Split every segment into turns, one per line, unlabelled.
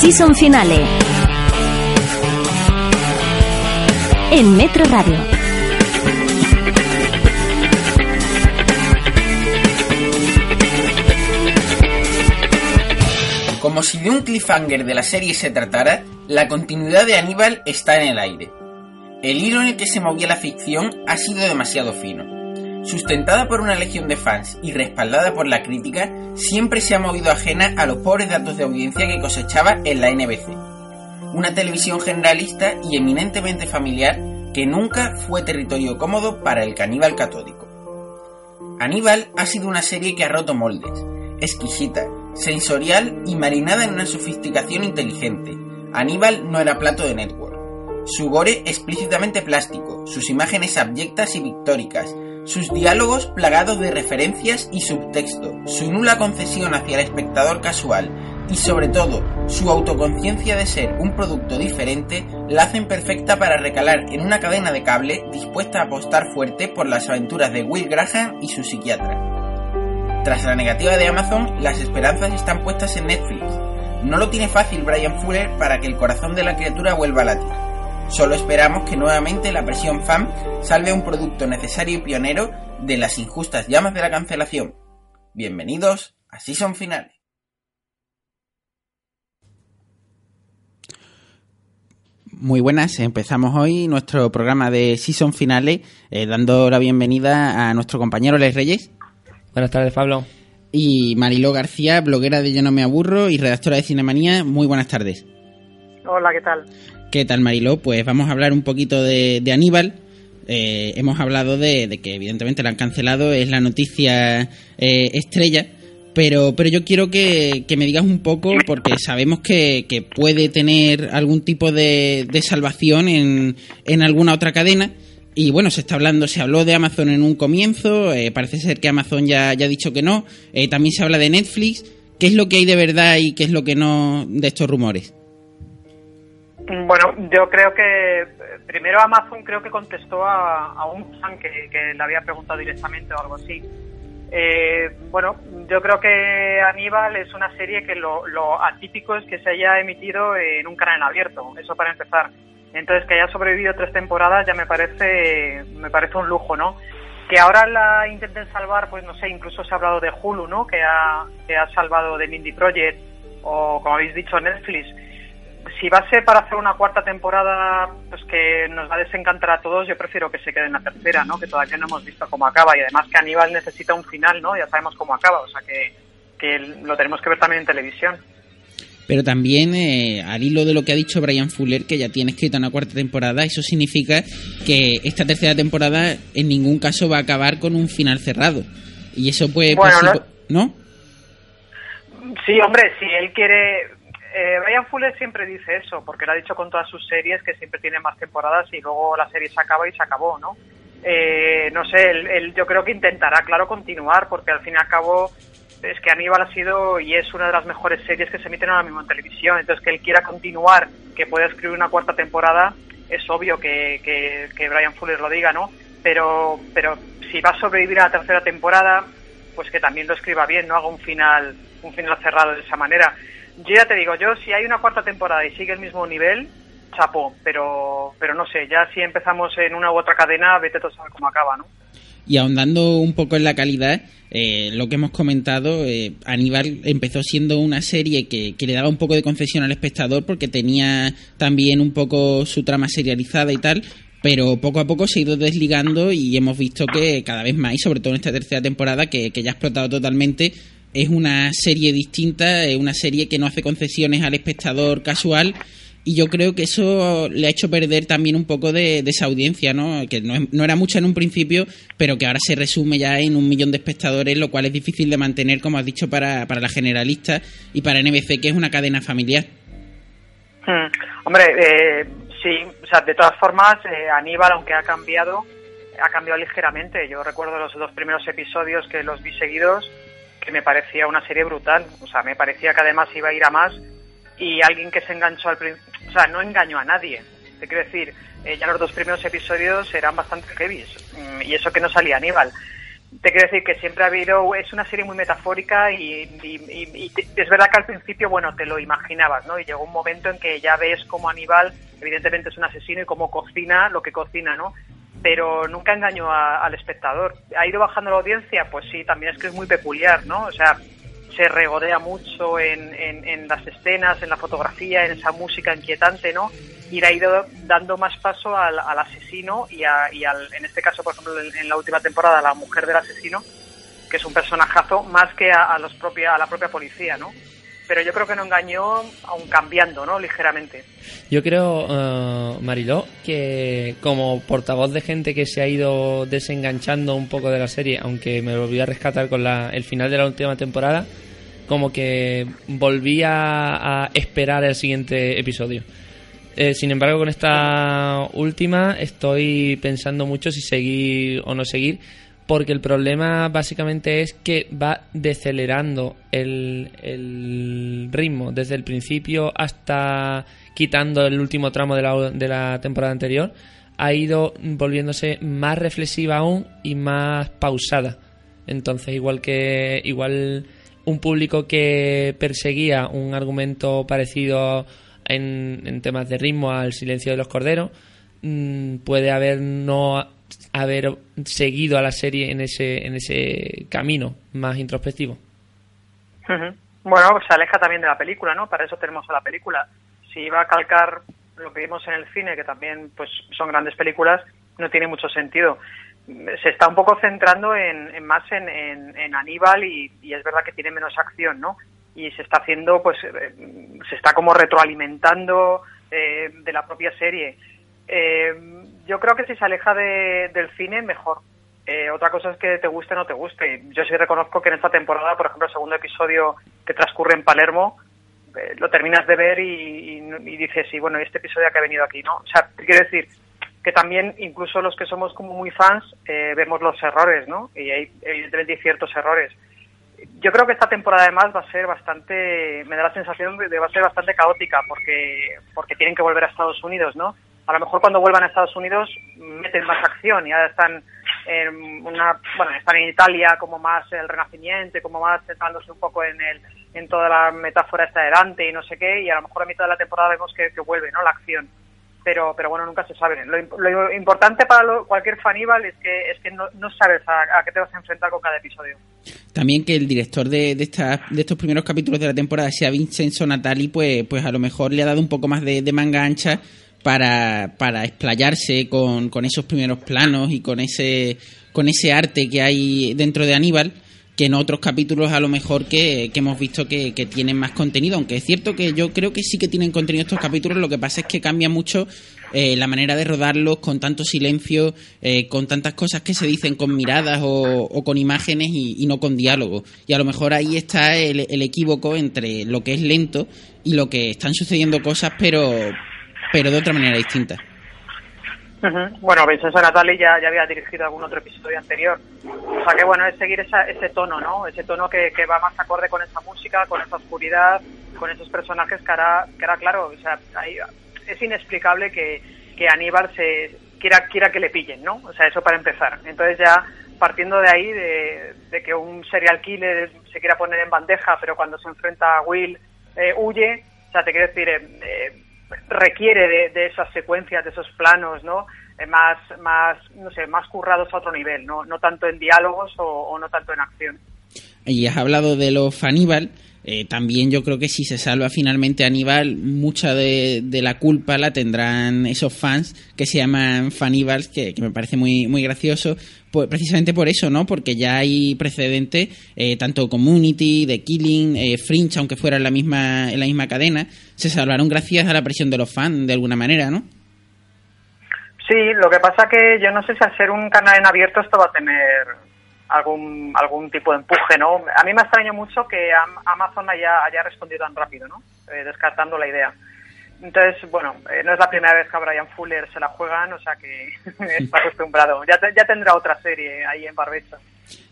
Season Finale. En Metro Radio.
Como si de un cliffhanger de la serie se tratara, la continuidad de Aníbal está en el aire. El hilo en el que se movía la ficción ha sido demasiado fino Sustentada por una legión de fans y respaldada por la crítica, siempre se ha movido ajena a los pobres datos de audiencia que cosechaba en la NBC. Una televisión generalista y eminentemente familiar que nunca fue territorio cómodo para el caníbal catódico. Aníbal ha sido una serie que ha roto moldes, exquisita, sensorial y marinada en una sofisticación inteligente. Aníbal no era plato de network. Su gore explícitamente plástico, sus imágenes abyectas y pictóricas, sus diálogos plagados de referencias y subtexto, su nula concesión hacia el espectador casual y sobre todo su autoconciencia de ser un producto diferente la hacen perfecta para recalar en una cadena de cable dispuesta a apostar fuerte por las aventuras de Will Graham y su psiquiatra. Tras la negativa de Amazon, las esperanzas están puestas en Netflix. No lo tiene fácil Brian Fuller para que el corazón de la criatura vuelva a latir. Solo esperamos que nuevamente la presión FAM salve un producto necesario y pionero de las injustas llamas de la cancelación. Bienvenidos a Season Finale.
Muy buenas, empezamos hoy nuestro programa de Season Finale eh, dando la bienvenida a nuestro compañero Les Reyes.
Buenas tardes, Pablo.
Y Mariló García, bloguera de Yo no me aburro y redactora de Cinemanía. Muy buenas tardes.
Hola, ¿qué tal?
¿Qué tal, Mariló? Pues vamos a hablar un poquito de, Aníbal. Eh, hemos hablado de, que evidentemente la han cancelado, es la noticia eh, estrella, pero, pero yo quiero que, me digas un poco, porque sabemos que, puede tener algún tipo de, salvación en, en, alguna otra cadena. Y bueno, se está hablando, se habló de Amazon en un comienzo, eh, parece ser que Amazon ya, ya ha dicho que no, también se habla de Netflix. ¿Qué es lo que hay de verdad y qué es lo que no de estos rumores?
Bueno, yo creo que primero Amazon creo que contestó a, un fan que, le había preguntado directamente o algo así. Eh, bueno, yo creo que Aníbal es una serie que lo, atípico es que se haya emitido en un canal abierto, eso para empezar. Entonces que haya sobrevivido tres temporadas ya me parece me parece un lujo, ¿no? Que ahora la intenten salvar, pues no sé, incluso se ha hablado de Hulu, ¿no? Que ha, que ha salvado de Mindy Project o como habéis dicho Netflix si va a ser para hacer una cuarta temporada pues que nos va a desencantar a todos, yo prefiero que se quede en la tercera, ¿no? Que todavía no hemos visto cómo acaba y además que Aníbal necesita un final, ¿no? Ya sabemos cómo acaba, o sea que, que lo tenemos que ver también en televisión.
Pero también, eh, al hilo de lo que ha dicho Brian Fuller, que ya tiene escrita una cuarta temporada, eso significa que esta tercera temporada en ningún caso va a acabar con un final cerrado. Y eso puede...
Bueno,
¿no?
Sí, hombre, si él quiere eh, Brian Fuller siempre dice eso, porque lo ha dicho con todas sus series que siempre tiene más temporadas y luego la serie se acaba y se acabó, ¿no? Eh, no sé, él, yo creo que intentará, claro, continuar, porque al fin y al cabo es que Aníbal ha sido y es una de las mejores series que se emiten ahora mismo en televisión. Entonces, que él quiera continuar, que pueda escribir una cuarta temporada, es obvio que, que, que Brian Fuller lo diga, ¿no? Pero, pero si va a sobrevivir a la tercera temporada, pues que también lo escriba bien, no haga un final, un final cerrado de esa manera. Yo ya te digo, yo si hay una cuarta temporada y sigue el mismo nivel, chapo, pero, pero no sé, ya si empezamos en una u otra cadena, vete a saber cómo acaba, ¿no?
Y ahondando un poco en la calidad, eh, lo que hemos comentado, eh, Aníbal empezó siendo una serie que, que, le daba un poco de concesión al espectador porque tenía también un poco su trama serializada y tal, pero poco a poco se ha ido desligando y hemos visto que cada vez más, y sobre todo en esta tercera temporada, que, que ya ha explotado totalmente, es una serie distinta, es una serie que no hace concesiones al espectador casual y yo creo que eso le ha hecho perder también un poco de, esa audiencia, ¿no? Que no, era mucha en un principio, pero que ahora se resume ya en un millón de espectadores, lo cual es difícil de mantener, como has dicho, para, para la generalista y para NBC, que es una cadena familiar.
Hmm. Hombre, eh, sí, o sea, de todas formas, eh, Aníbal, aunque ha cambiado, ha cambiado ligeramente. Yo recuerdo los dos primeros episodios que los vi seguidos, que me parecía una serie brutal. O sea, me parecía que además iba a ir a más y alguien que se enganchó al principio, o sea, no engañó a nadie. Te quiero decir, eh, ya los dos primeros episodios eran bastante heavy mm, y eso que no salía Aníbal. Te quiero decir que siempre ha habido, es una serie muy metafórica y, es verdad que al principio, bueno, te lo imaginabas, ¿no? Y llegó un momento en que ya ves cómo Aníbal, evidentemente es un asesino y cómo cocina lo que cocina, ¿no? Pero nunca engañó al espectador. ¿Ha ido bajando la audiencia? Pues sí, también es que es muy peculiar, ¿no? O sea, se regodea mucho en, en, las escenas, en la fotografía, en esa música inquietante, ¿no? Y ha ido dando más paso al, asesino y, y al, en este caso, por ejemplo, en, la última temporada, la mujer del asesino, que es un personajazo más que a, los propia, a la propia policía, ¿no? Pero yo creo que no engañó, aún cambiando, ¿no? Ligeramente.
Yo creo, uh, Mariló, que como portavoz de gente que se ha ido desenganchando un poco de la serie, aunque me volví a rescatar con la, el final de la última temporada, como que volvía a esperar el siguiente episodio. Eh, sin embargo, con esta última estoy pensando mucho si seguir o no seguir, porque el problema básicamente es que va decelerando el, ritmo desde el principio hasta quitando el último tramo de la, de la temporada anterior, ha ido volviéndose más reflexiva aún y más pausada. Entonces, igual que igual un público que perseguía un argumento parecido en, temas de ritmo al silencio de los corderos mm, puede haber no haber seguido a la serie en ese en ese camino más introspectivo.
Bueno se aleja también de la película no para eso tenemos a la película. Si iba a calcar lo que vimos en el cine que también pues son grandes películas no tiene mucho sentido. Se está un poco centrando en, más en, Aníbal y, es verdad que tiene menos acción, ¿no? Y se está haciendo, pues, eh, se está como retroalimentando eh, de la propia serie. Eh, yo creo que si se aleja del cine, mejor. otra cosa es que te guste o no te guste. Yo sí reconozco que en esta temporada, por ejemplo, el segundo episodio que transcurre en Palermo, lo terminas de ver y, y, dices, sí, bueno, este episodio que ha venido aquí, ¿no? O sea, quiero decir, que también incluso los que somos como muy fans eh, vemos los errores, ¿no? Y hay evidentemente hay ciertos errores. Yo creo que esta temporada además va a ser bastante, me da la sensación de que va a ser bastante caótica porque porque tienen que volver a Estados Unidos, ¿no? A lo mejor cuando vuelvan a Estados Unidos meten más acción y ahora están en una, bueno, están en Italia como más el renacimiento, como más centrándose un poco en el en toda la metáfora esta de y no sé qué y a lo mejor a mitad de la temporada vemos que, que vuelve, ¿no? La acción pero, pero bueno, nunca se sabe. Lo, importante para cualquier faníbal es que, es que no, sabes a, qué te vas a enfrentar con cada episodio.
También que el director de, de, de estos primeros capítulos de la temporada sea Vincenzo Natali, pues, pues a lo mejor le ha dado un poco más de, manga ancha para, para explayarse con, con esos primeros planos y con ese, con ese arte que hay dentro de Aníbal que en otros capítulos a lo mejor que, hemos visto que, tienen más contenido, aunque es cierto que yo creo que sí que tienen contenido estos capítulos, lo que pasa es que cambia mucho eh, la manera de rodarlos con tanto silencio, eh, con tantas cosas que se dicen con miradas o, con imágenes y, no con diálogo. Y a lo mejor ahí está el, el equívoco entre lo que es lento y lo que están sucediendo cosas pero, pero de otra manera distinta.
Bueno, Vincenzo ya, ya había dirigido algún otro episodio anterior. O sea que bueno, es seguir ese tono, ¿no? Ese tono que, que, va más acorde con esa música, con esa oscuridad, con esos personajes que hará, que era claro, o sea, es inexplicable que, que Aníbal se quiera, quiera que le pillen, ¿no? O sea, eso para empezar. Entonces ya partiendo de ahí, de, de que un serial killer se quiera poner en bandeja, pero cuando se enfrenta a Will eh, huye, o sea, te quiero decir, eh, eh requiere de, esas secuencias, de esos planos, ¿no? Eh, más, más, no sé, más currados a otro nivel, no, no tanto en diálogos o, no tanto en acción.
Y has hablado de los Faníbal. Eh, también yo creo que si se salva finalmente Aníbal, mucha de, la culpa la tendrán esos fans que se llaman Fanibals, que, que me parece muy, muy gracioso, pues precisamente por eso, ¿no? Porque ya hay precedentes, eh, tanto Community, The Killing, eh, Fringe, aunque fuera en la misma en la misma cadena, se salvaron gracias a la presión de los fans, de alguna manera, ¿no?
Sí, lo que pasa que yo no sé si al ser un canal en abierto esto va a tener algún algún tipo de empuje, ¿no? A mí me extraña mucho que Amazon haya, haya respondido tan rápido, ¿no? Eh, descartando la idea. Entonces, bueno, eh, no es la primera vez que a Brian Fuller se la juegan, o sea que está acostumbrado. Ya, ya tendrá otra serie ahí en Barbecha.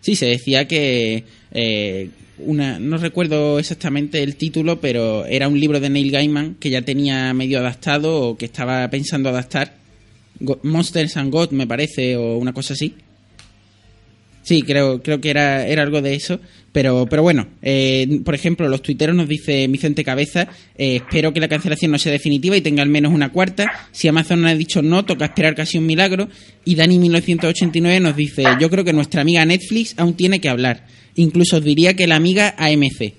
Sí, se decía que eh, una, no recuerdo exactamente el título, pero era un libro de Neil Gaiman que ya tenía medio adaptado o que estaba pensando adaptar. Monsters and God, me parece, o una cosa así. Sí, creo, creo que era, era algo de eso. Pero, pero bueno, eh, por ejemplo, los tuiteros nos dice Vicente Cabeza, eh, espero que la cancelación no sea definitiva y tenga al menos una cuarta. Si Amazon ha dicho no, toca esperar casi un milagro. Y Dani1989 nos dice, yo creo que nuestra amiga Netflix aún tiene que hablar. Incluso os diría que la amiga AMC.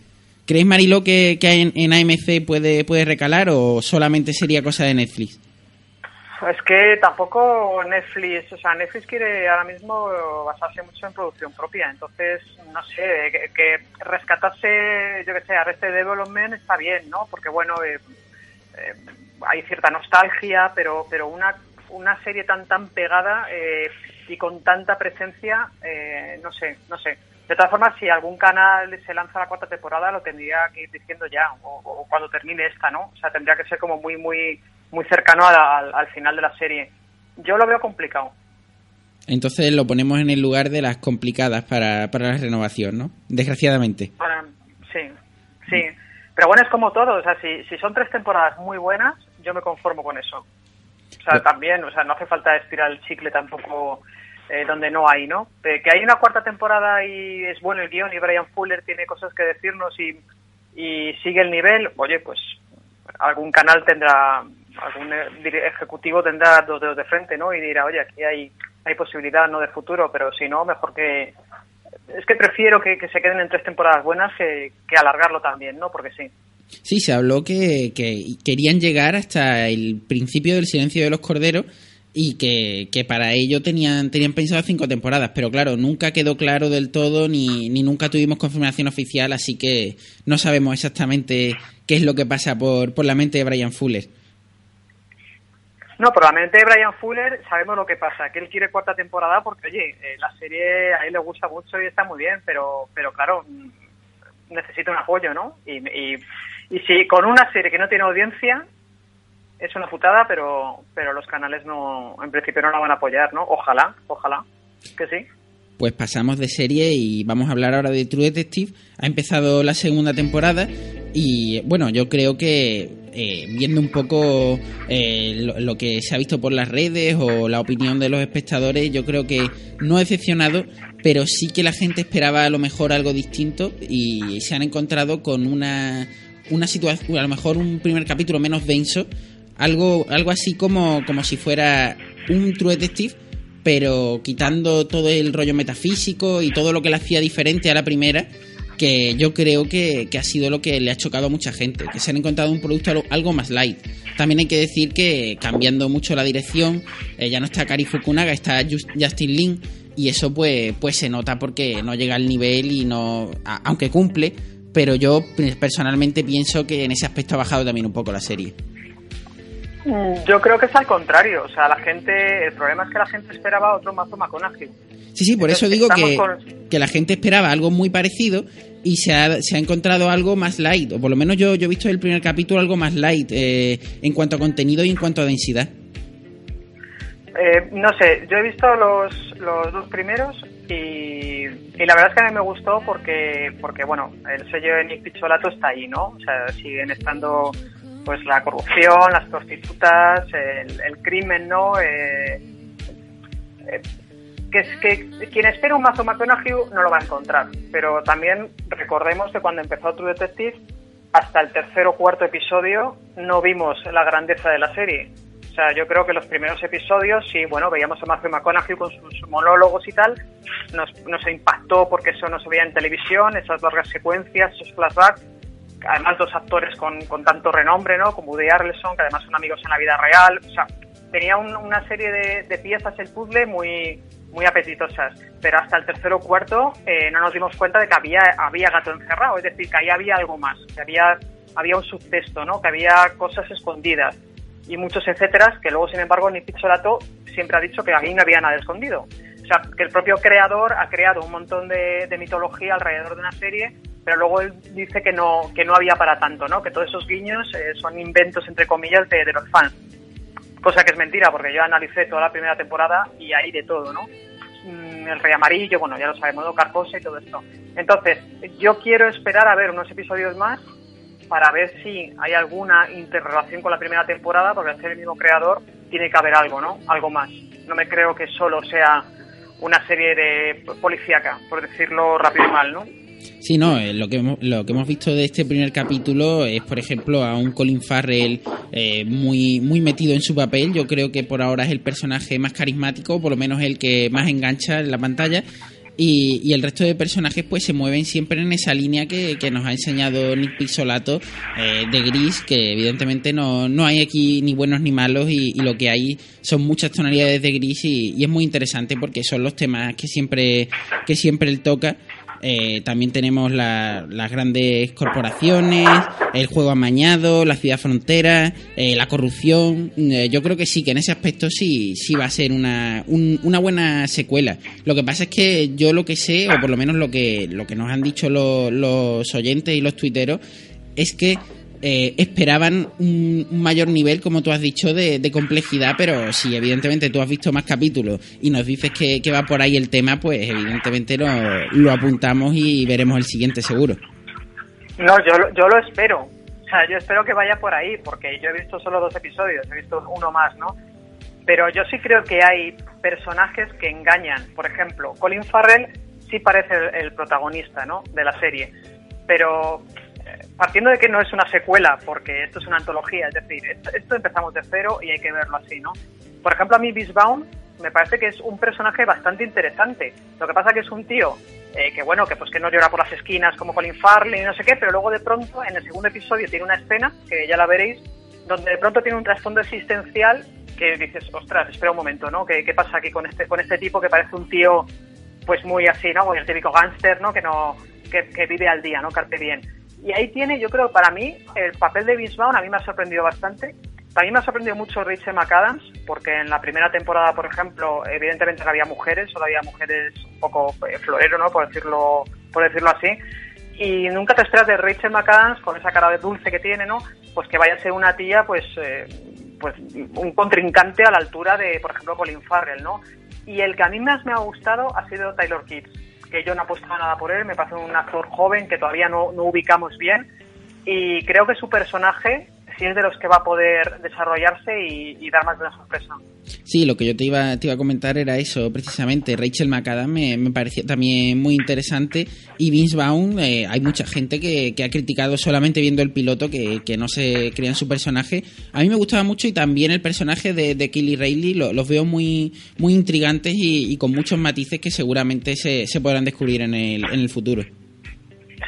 ¿Creéis, Mariló, que, que en, en AMC puede, puede recalar o solamente sería cosa de Netflix?
Es que tampoco Netflix, o sea, Netflix quiere ahora mismo basarse mucho en producción propia, entonces, no sé, que, rescatarse, yo que sé, Arrested Development está bien, ¿no? Porque, bueno, eh, eh, hay cierta nostalgia, pero, pero una, una serie tan, tan pegada eh, y con tanta presencia, no sé, no sé. De todas formas, si algún canal se lanza la cuarta temporada, lo tendría que ir diciendo ya, o, o cuando termine esta, ¿no? O sea, tendría que ser como muy, muy muy cercano al, final de la serie. Yo lo veo complicado.
Entonces lo ponemos en el lugar de las complicadas para, para la renovación, ¿no? Desgraciadamente.
sí, sí. Pero bueno, es como todo. O sea, si, si son tres temporadas muy buenas, yo me conformo con eso. O sea, también, o sea, no hace falta estirar el chicle tampoco eh, donde no hay, ¿no? que hay una cuarta temporada y es bueno el guion y Brian Fuller tiene cosas que decirnos y, y sigue el nivel, oye, pues algún canal tendrá algún ejecutivo tendrá dos dedos de frente, ¿no? Y dirá, oye, aquí hay, hay posibilidad, ¿no? De futuro, pero si no, mejor que... Es que prefiero que, se queden en tres temporadas buenas que, alargarlo también, ¿no? Porque sí.
Sí, se habló que, que querían llegar hasta el principio del silencio de los corderos y que, que, para ello tenían, tenían pensado cinco temporadas, pero claro, nunca quedó claro del todo ni, ni nunca tuvimos confirmación oficial, así que no sabemos exactamente qué es lo que pasa por, por la mente de Brian Fuller.
No, probablemente Brian Fuller sabemos lo que pasa, que él quiere cuarta temporada porque, oye, eh, la serie a él le gusta mucho y está muy bien, pero, pero claro, mm, necesita un apoyo, ¿no? Y, y, y si con una serie que no tiene audiencia, es una putada, pero, pero los canales no, en principio no la van a apoyar, ¿no? Ojalá, ojalá, que sí.
Pues pasamos de serie y vamos a hablar ahora de True Detective. Ha empezado la segunda temporada y bueno, yo creo que eh, viendo un poco eh, lo, que se ha visto por las redes o la opinión de los espectadores, yo creo que no ha decepcionado, pero sí que la gente esperaba a lo mejor algo distinto y se han encontrado con una, una situación, a lo mejor un primer capítulo menos denso, algo, algo así como, como si fuera un True Detective pero quitando todo el rollo metafísico y todo lo que le hacía diferente a la primera, que yo creo que, ha sido lo que le ha chocado a mucha gente, que se han encontrado un producto algo más light. También hay que decir que cambiando mucho la dirección, eh, ya no está Kari Fukunaga, está Justin Lin, y eso pues, pues se nota porque no llega al nivel y no, aunque cumple, pero yo personalmente pienso que en ese aspecto ha bajado también un poco la serie.
Yo creo que es al contrario. O sea, la gente, el problema es que la gente esperaba otro mazo McConaughey.
Sí, sí, por eso digo que, que la gente esperaba algo muy parecido y se ha, se ha encontrado algo más light. O por lo menos yo, yo he visto el primer capítulo algo más light eh, en cuanto a contenido y en cuanto a densidad.
Eh, no sé, yo he visto los, los dos primeros y, y, la verdad es que a mí me gustó porque, porque bueno, el sello de Nick Picholato está ahí, ¿no? O sea, siguen estando pues la corrupción, las prostitutas, el, crimen, ¿no? Eh, eh, que es que quien espera un mazo McConaughey no lo va a encontrar, pero también recordemos que cuando empezó True Detective, hasta el tercer o cuarto episodio no vimos la grandeza de la serie. O sea, yo creo que los primeros episodios, sí, bueno, veíamos a Matthew McConaughey con sus monólogos y tal, nos, nos impactó porque eso no se veía en televisión, esas largas secuencias, esos flashbacks, además dos actores con, con tanto renombre, ¿no? Como Woody Harrelson, que además son amigos en la vida real. O sea, tenía una serie de, de, piezas el puzzle muy muy apetitosas, pero hasta el tercero o cuarto eh, no nos dimos cuenta de que había había gato encerrado, es decir, que ahí había algo más, que había había un subtexto, ¿no? Que había cosas escondidas y muchos etcétera que luego, sin embargo, Nick Pizzolato siempre ha dicho que ahí no había nada escondido. O sea, que el propio creador ha creado un montón de, de mitología alrededor de una serie pero luego él dice que no, que no había para tanto, ¿no? Que todos esos guiños eh, son inventos, entre comillas, de, de, los fans. Cosa que es mentira, porque yo analicé toda la primera temporada y hay de todo, ¿no? Mm, el Rey Amarillo, bueno, ya lo sabemos, ¿no? Carcosa y todo esto. Entonces, yo quiero esperar a ver unos episodios más para ver si hay alguna interrelación con la primera temporada, porque al ser el mismo creador tiene que haber algo, ¿no? Algo más. No me creo que solo sea una serie de policíaca, por decirlo rápido y mal, ¿no?
Sí, no, eh, lo que, hemos, lo que hemos visto de este primer capítulo es, por ejemplo, a un Colin Farrell eh, muy, muy metido en su papel. Yo creo que por ahora es el personaje más carismático, por lo menos el que más engancha en la pantalla. Y, y, el resto de personajes pues se mueven siempre en esa línea que, que nos ha enseñado Nick Pixolato eh, de Gris, que evidentemente no, no hay aquí ni buenos ni malos y, lo que hay son muchas tonalidades de Gris y, y, es muy interesante porque son los temas que siempre, que siempre él toca eh, también tenemos la, las grandes corporaciones, el juego amañado, la ciudad frontera, eh, la corrupción. Eh, yo creo que sí, que en ese aspecto sí, sí va a ser una, un, una buena secuela. Lo que pasa es que yo lo que sé, o por lo menos lo que, lo que nos han dicho los, los oyentes y los tuiteros, es que eh, esperaban un, mayor nivel, como tú has dicho, de, complejidad, pero si evidentemente tú has visto más capítulos y nos dices que, va por ahí el tema, pues evidentemente lo, apuntamos y veremos el siguiente seguro.
No, yo, yo lo espero. O sea, yo espero que vaya por ahí, porque yo he visto solo dos episodios, he visto uno más, ¿no? Pero yo sí creo que hay personajes que engañan. Por ejemplo, Colin Farrell sí parece el protagonista, ¿no? De la serie. Pero partiendo de que no es una secuela, porque esto es una antología, es decir, esto, empezamos de cero y hay que verlo así, ¿no? Por ejemplo, a mí Beastbound me parece que es un personaje bastante interesante. Lo que pasa que es un tío eh, que, bueno, que pues que no llora por las esquinas como Colin Farley y no sé qué, pero luego de pronto, en el segundo episodio, tiene una escena, que ya la veréis, donde de pronto tiene un trasfondo existencial que dices, ostras, espera un momento, ¿no? ¿Qué, qué pasa aquí con este, con este tipo que parece un tío, pues muy así, ¿no? El típico gángster, ¿no? Que no, que, que vive al día, ¿no? Carpe bien. Y ahí tiene, yo creo, para mí, el papel de Vaughn a mí me ha sorprendido bastante. También me ha sorprendido mucho Rachel McAdams, porque en la primera temporada, por ejemplo, evidentemente no había mujeres, solo había mujeres un poco eh, florero, ¿no? Por decirlo, por decirlo así. Y nunca te esperas de Rachel McAdams, con esa cara de dulce que tiene, ¿no? Pues que vaya a ser una tía, pues, eh, pues un contrincante a la altura de, por ejemplo, Colin Farrell, ¿no? Y el que a mí más me ha gustado ha sido Taylor Kitsch que yo no apostaba nada por él, me parece un actor joven que todavía no, no ubicamos bien y creo que su personaje sí es de los que va a poder desarrollarse y, y dar más de una sorpresa.
Sí, lo que yo te iba, te iba a comentar era eso, precisamente. Rachel McAdams me, me pareció también muy interesante. Y Vince Vaughn, eh, hay mucha gente que, que, ha criticado solamente viendo el piloto que, que, no se crea en su personaje. A mí me gustaba mucho y también el personaje de, de Kelly Reilly lo, los veo muy, muy intrigantes y, y, con muchos matices que seguramente se, se podrán descubrir en el, en el futuro.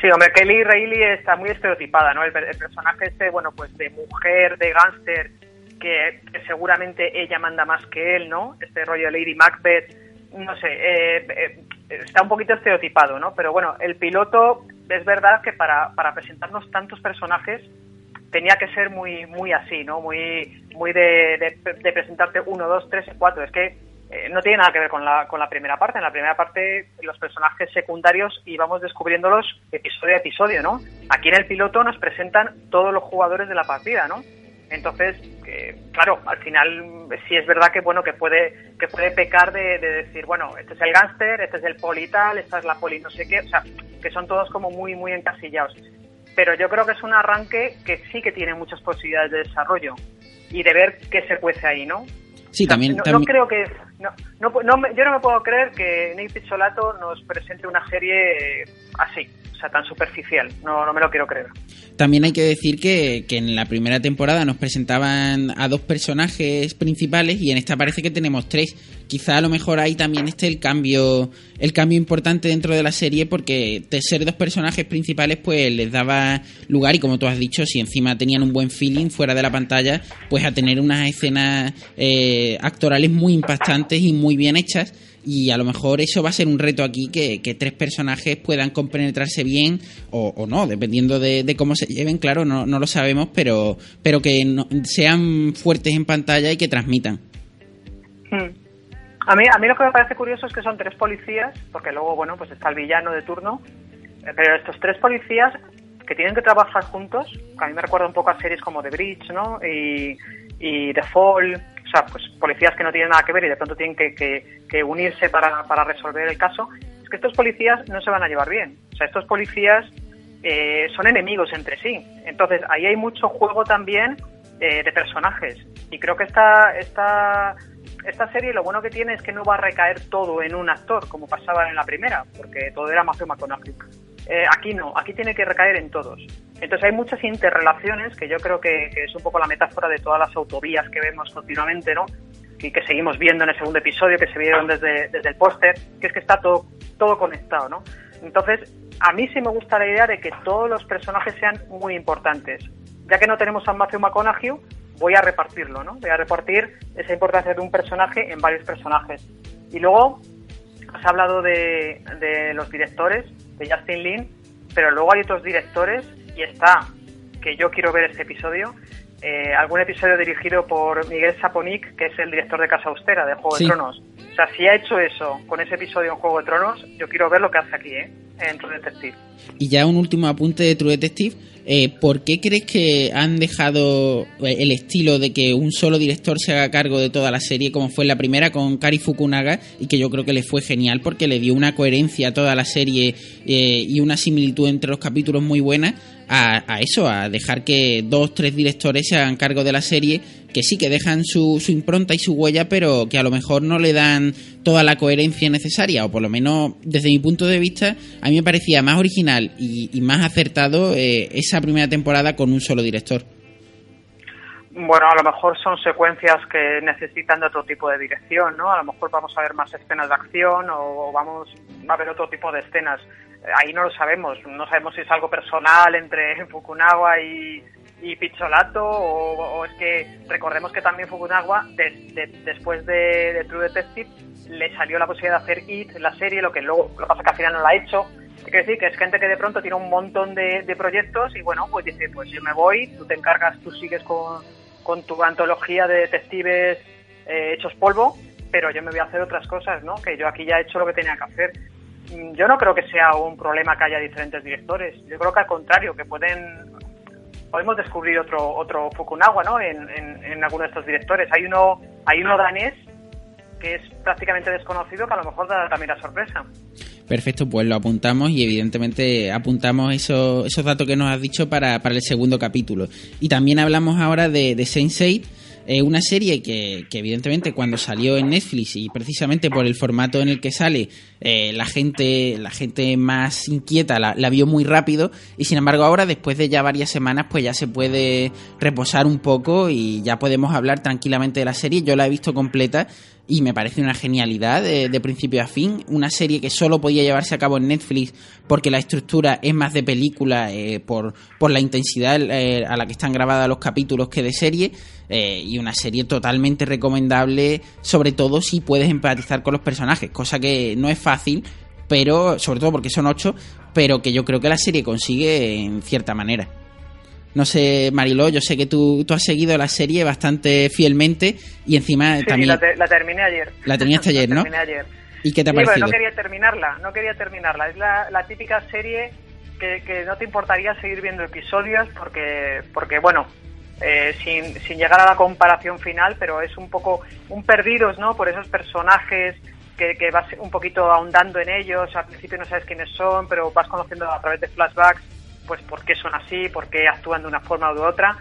Sí, hombre, Kelly Reilly está muy estereotipada, ¿no? El, personaje este, bueno, pues de mujer, de gángster, que, seguramente ella manda más que él, ¿no? Este rollo Lady Macbeth, no sé, eh, eh, está un poquito estereotipado, ¿no? Pero bueno, el piloto es verdad que para, para presentarnos tantos personajes tenía que ser muy muy así, ¿no? Muy muy de, de, de presentarte uno, dos, tres cuatro. Es que eh, no tiene nada que ver con la, con la primera parte. En la primera parte los personajes secundarios íbamos descubriéndolos episodio a episodio, ¿no? Aquí en el piloto nos presentan todos los jugadores de la partida, ¿no? Entonces, eh, claro, al final sí es verdad que bueno que puede que puede pecar de, de, decir, bueno, este es el gángster, este es el poli tal, esta es la poli no sé qué, o sea, que son todos como muy muy encasillados. Pero yo creo que es un arranque que sí que tiene muchas posibilidades de desarrollo y de ver qué se cuece ahí, ¿no?
Sí, también,
no,
también...
no, creo que. No, no, no, yo no me puedo creer que Nick Pizzolato nos presente una serie así, o sea, tan superficial. No, no me lo quiero creer.
También hay que decir que, que, en la primera temporada nos presentaban a dos personajes principales y en esta parece que tenemos tres. Quizá a lo mejor ahí también esté el cambio, el cambio importante dentro de la serie, porque de ser dos personajes principales, pues les daba lugar, y como tú has dicho, si encima tenían un buen feeling fuera de la pantalla, pues a tener unas escenas eh, actorales muy impactantes y muy bien hechas y a lo mejor eso va a ser un reto aquí que, tres personajes puedan compenetrarse bien o, no, dependiendo de, cómo se lleven, claro, no, no lo sabemos, pero, pero que sean fuertes en pantalla y que transmitan.
Hmm. A mí, a mí lo que me parece curioso es que son tres policías, porque luego, bueno, pues está el villano de turno, eh, pero estos tres policías que tienen que trabajar juntos, que a mí me recuerda un poco a series como The Bridge, ¿no? Y, y The Fall, o sea, pues policías que no tienen nada que ver y de pronto tienen que, unirse para, resolver el caso, es que estos policías no se van a llevar bien. O sea, estos policías eh, son enemigos entre sí. Entonces, ahí hay mucho juego también eh, de personajes. Y creo que esta, esta, esta serie lo bueno que tiene es que no va a recaer todo en un actor, como pasaba en la primera, porque todo era Matthew McConaughey. Eh, aquí no, aquí tiene que recaer en todos. Entonces hay muchas interrelaciones que yo creo que, es un poco la metáfora de todas las autovías que vemos continuamente, ¿no? Y que seguimos viendo en el segundo episodio, que se vieron desde, desde el póster, que es que está todo, todo conectado, ¿no? Entonces, a mí sí me gusta la idea de que todos los personajes sean muy importantes. Ya que no tenemos a Matthew McConaughey, voy a repartirlo, ¿no? Voy a repartir esa importancia de un personaje en varios personajes. Y luego, has hablado de, de los directores, de Justin Lin, pero luego hay otros directores y está, que yo quiero ver este episodio, eh, algún episodio dirigido por Miguel Saponik, que es el director de Casa Austera, de Juego de Tronos. O sea, si ha hecho eso con ese episodio en Juego de Tronos, yo quiero ver lo que hace aquí, ¿eh? En True Detective.
Y ya un último apunte de True Detective. Eh, ¿Por qué crees que han dejado eh, el estilo de que un solo director se haga cargo de toda la serie, como fue la primera con Kari Fukunaga, y que yo creo que le fue genial porque le dio una coherencia a toda la serie y una similitud entre los capítulos muy buena? a, eso, a dejar que dos, tres directores se hagan cargo de la serie, que sí, que dejan su, su impronta y su huella, pero que a lo mejor no le dan toda la coherencia necesaria, o por lo menos desde mi punto de vista, a mí me parecía más original y, más acertado eh, esa primera temporada con un solo director.
Bueno, a lo mejor son secuencias que necesitan de otro tipo de dirección, ¿no? A lo mejor vamos a ver más escenas de acción o vamos a ver otro tipo de escenas ahí no lo sabemos. No sabemos si es algo personal entre Fukunaga y, y Pizzolato o, es que recordemos que también Fukunaga después de, True Detective le salió la posibilidad de hacer It, la serie, lo que luego lo pasa que al final no la ha hecho. Quiere decir que es gente que de pronto tiene un montón de, proyectos y bueno, pues dice, pues yo me voy, tú te encargas, tú sigues con, con tu antología de detectives eh, hechos polvo, pero yo me voy a hacer otras cosas, ¿no? Que yo aquí ya he hecho lo que tenía que hacer. Mm, yo no creo que sea un problema que haya diferentes directores. Yo creo que al contrario, que pueden podemos descubrir otro otro Fukunaga, ¿no? En, en, alguno de estos directores. Hay uno hay uno danés que es prácticamente desconocido que a lo mejor da también la sorpresa.
Perfecto, pues lo apuntamos y evidentemente apuntamos esos, datos que nos has dicho para, el segundo capítulo. Y también hablamos ahora de, de Sense8 eh, una serie que, evidentemente cuando salió en Netflix y precisamente por el formato en el que sale, eh, la gente la gente más inquieta la, vio muy rápido y sin embargo ahora después de ya varias semanas pues ya se puede reposar un poco y ya podemos hablar tranquilamente de la serie. Yo la he visto completa y me parece una genialidad de, principio a fin. Una serie que solo podía llevarse a cabo en Netflix porque la estructura es más de película eh, por, por la intensidad a la que están grabados los capítulos que de serie. Eh, y una serie totalmente recomendable, sobre todo si puedes empatizar con los personajes, cosa que no es fácil, pero sobre todo porque son ocho, pero que yo creo que la serie consigue en cierta manera. No sé, Mariló, yo sé que tú, tú has seguido la serie bastante fielmente y encima
sí,
también...
La, la terminé ayer.
La terminaste ayer, ¿no?
terminé ayer.
¿Y qué te ha parecido?
no quería terminarla, no quería terminarla. Es la, la típica serie que, que, no te importaría seguir viendo episodios porque, porque bueno, eh, sin, sin llegar a la comparación final, pero es un poco un perdidos, ¿no? Por esos personajes que, que vas un poquito ahondando en ellos, al principio no sabes quiénes son, pero vas conociendo a través de flashbacks, pues por qué son así, por qué actúan de una forma u otra.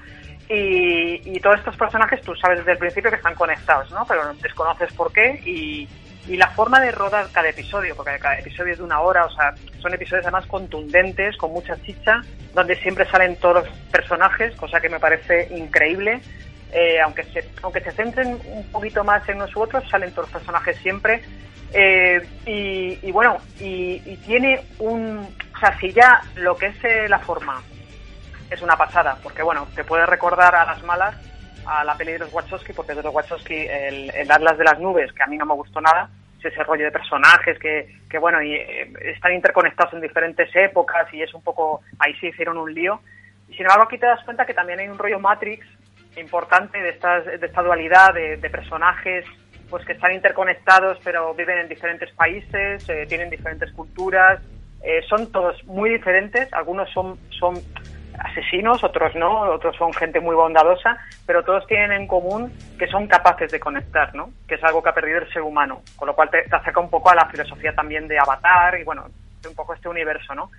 Y, y todos estos personajes tú sabes desde el principio que están conectados, ¿no? Pero desconoces por qué y, y la forma de rodar cada episodio, porque cada episodio es de una hora, o sea, son episodios además contundentes, con mucha chicha, donde siempre salen todos los personajes, cosa que me parece increíble. eh, aunque, se, aunque se centren un poquito más en unos u otros, salen todos los personajes siempre. Eh, y, bueno, y, tiene un... O sea, si ya lo que es eh, la forma es una pasada, porque bueno, te puede recordar a las malas a la peli de los Wachowski, porque de los Wachowski el, el Atlas de las Nubes, que a mí no me gustó nada, es ese rollo de personajes que, que bueno, y, están interconectados en diferentes épocas y es un poco, ahí sí hicieron un lío. Y sin embargo aquí te das cuenta que también hay un rollo Matrix importante de, estas, de esta dualidad de, personajes pues que están interconectados pero viven en diferentes países, eh, tienen diferentes culturas, eh, son todos muy diferentes, algunos son, son asesinos, otros no, otros son gente muy bondadosa, pero todos tienen en común que son capaces de conectar, ¿no? Que es algo que ha perdido el ser humano, con lo cual te, acerca un poco a la filosofía también de Avatar y bueno, un poco este universo, ¿no?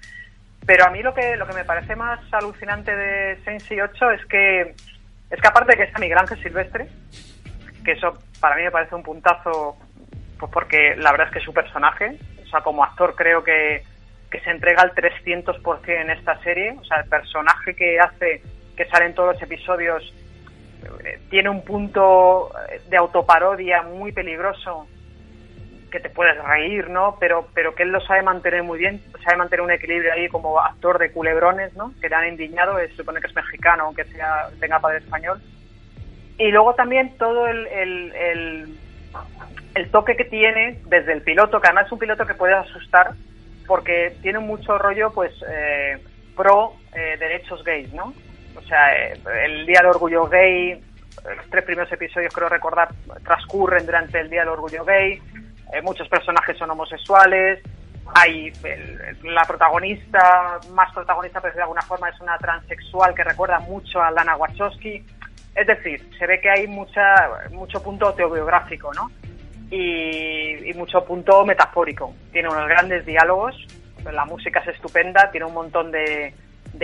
Pero a mí lo que lo que me parece más alucinante de Saint 8 es que es que aparte de que está Miguel Ángel Silvestre, que eso para mí me parece un puntazo, pues porque la verdad es que su personaje, o sea, como actor creo que, que se entrega al 300% en esta serie, o sea, el personaje que hace, que sale en todos los episodios, eh, tiene un punto de autoparodia muy peligroso que te puedes reír, ¿no? Pero, pero que él lo sabe mantener muy bien, sabe mantener un equilibrio ahí como actor de culebrones, ¿no? Que le han indignado, se supone que es mexicano, aunque sea, tenga padre español. Y luego también todo el, el, el, toque que tiene desde el piloto, que además es un piloto que puede asustar, porque tiene mucho rollo, pues, eh, pro eh, derechos gays, ¿no? O sea, eh, el Día del Orgullo Gay, los tres primeros episodios, creo recordar, transcurren durante el Día del Orgullo Gay eh, muchos personajes son homosexuales, hay la protagonista, más protagonista, pero de alguna forma es una transexual que recuerda mucho a Lana Wachowski. Es decir, se ve que hay mucha, mucho punto autobiográfico, ¿no? Y, mucho punto metafórico. Tiene unos grandes diálogos, la música es estupenda, tiene un montón de,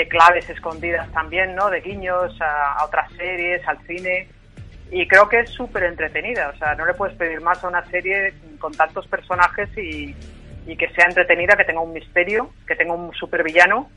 claves escondidas también, ¿no? De guiños a otras series, al cine y creo que es súper entretenida. O sea, no le puedes pedir más a una serie con tantos personajes y, y que sea entretenida, que tenga un misterio, que tenga un supervillano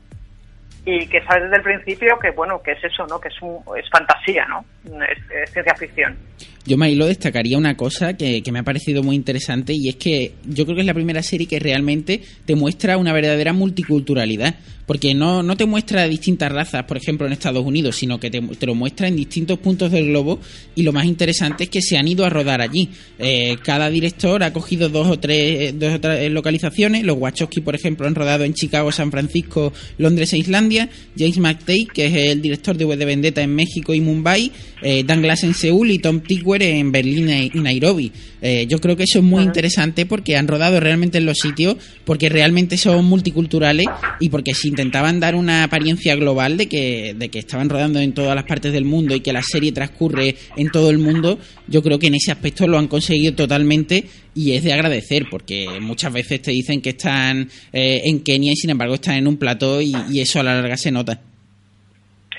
y que sabes desde el principio que bueno que es eso no que es un, es fantasía no es, ciencia ficción
yo lo destacaría una cosa que, que, me ha parecido muy interesante y es que yo creo que es la primera serie que realmente te muestra una verdadera multiculturalidad porque no, no te muestra distintas razas, por ejemplo, en Estados Unidos, sino que te, lo muestra en distintos puntos del globo y lo más interesante es que se han ido a rodar allí. Eh, cada director ha cogido dos o tres, dos o tres localizaciones, los Wachowski, por ejemplo, han rodado en Chicago, San Francisco, Londres e Islandia, James McTay, que es el director de de Vendetta en México y Mumbai, eh, Dan en Seúl y Tom Tigwer en Berlín y Nairobi. Eh, yo creo que eso es muy interesante porque han rodado realmente en los sitios, porque realmente son multiculturales y porque sin intentaban dar una apariencia global de que, de que estaban rodando en todas las partes del mundo y que la serie transcurre en todo el mundo, yo creo que en ese aspecto lo han conseguido totalmente y es de agradecer porque muchas veces te dicen que están eh, en Kenia y sin embargo están en un plató y, eso a la larga se nota.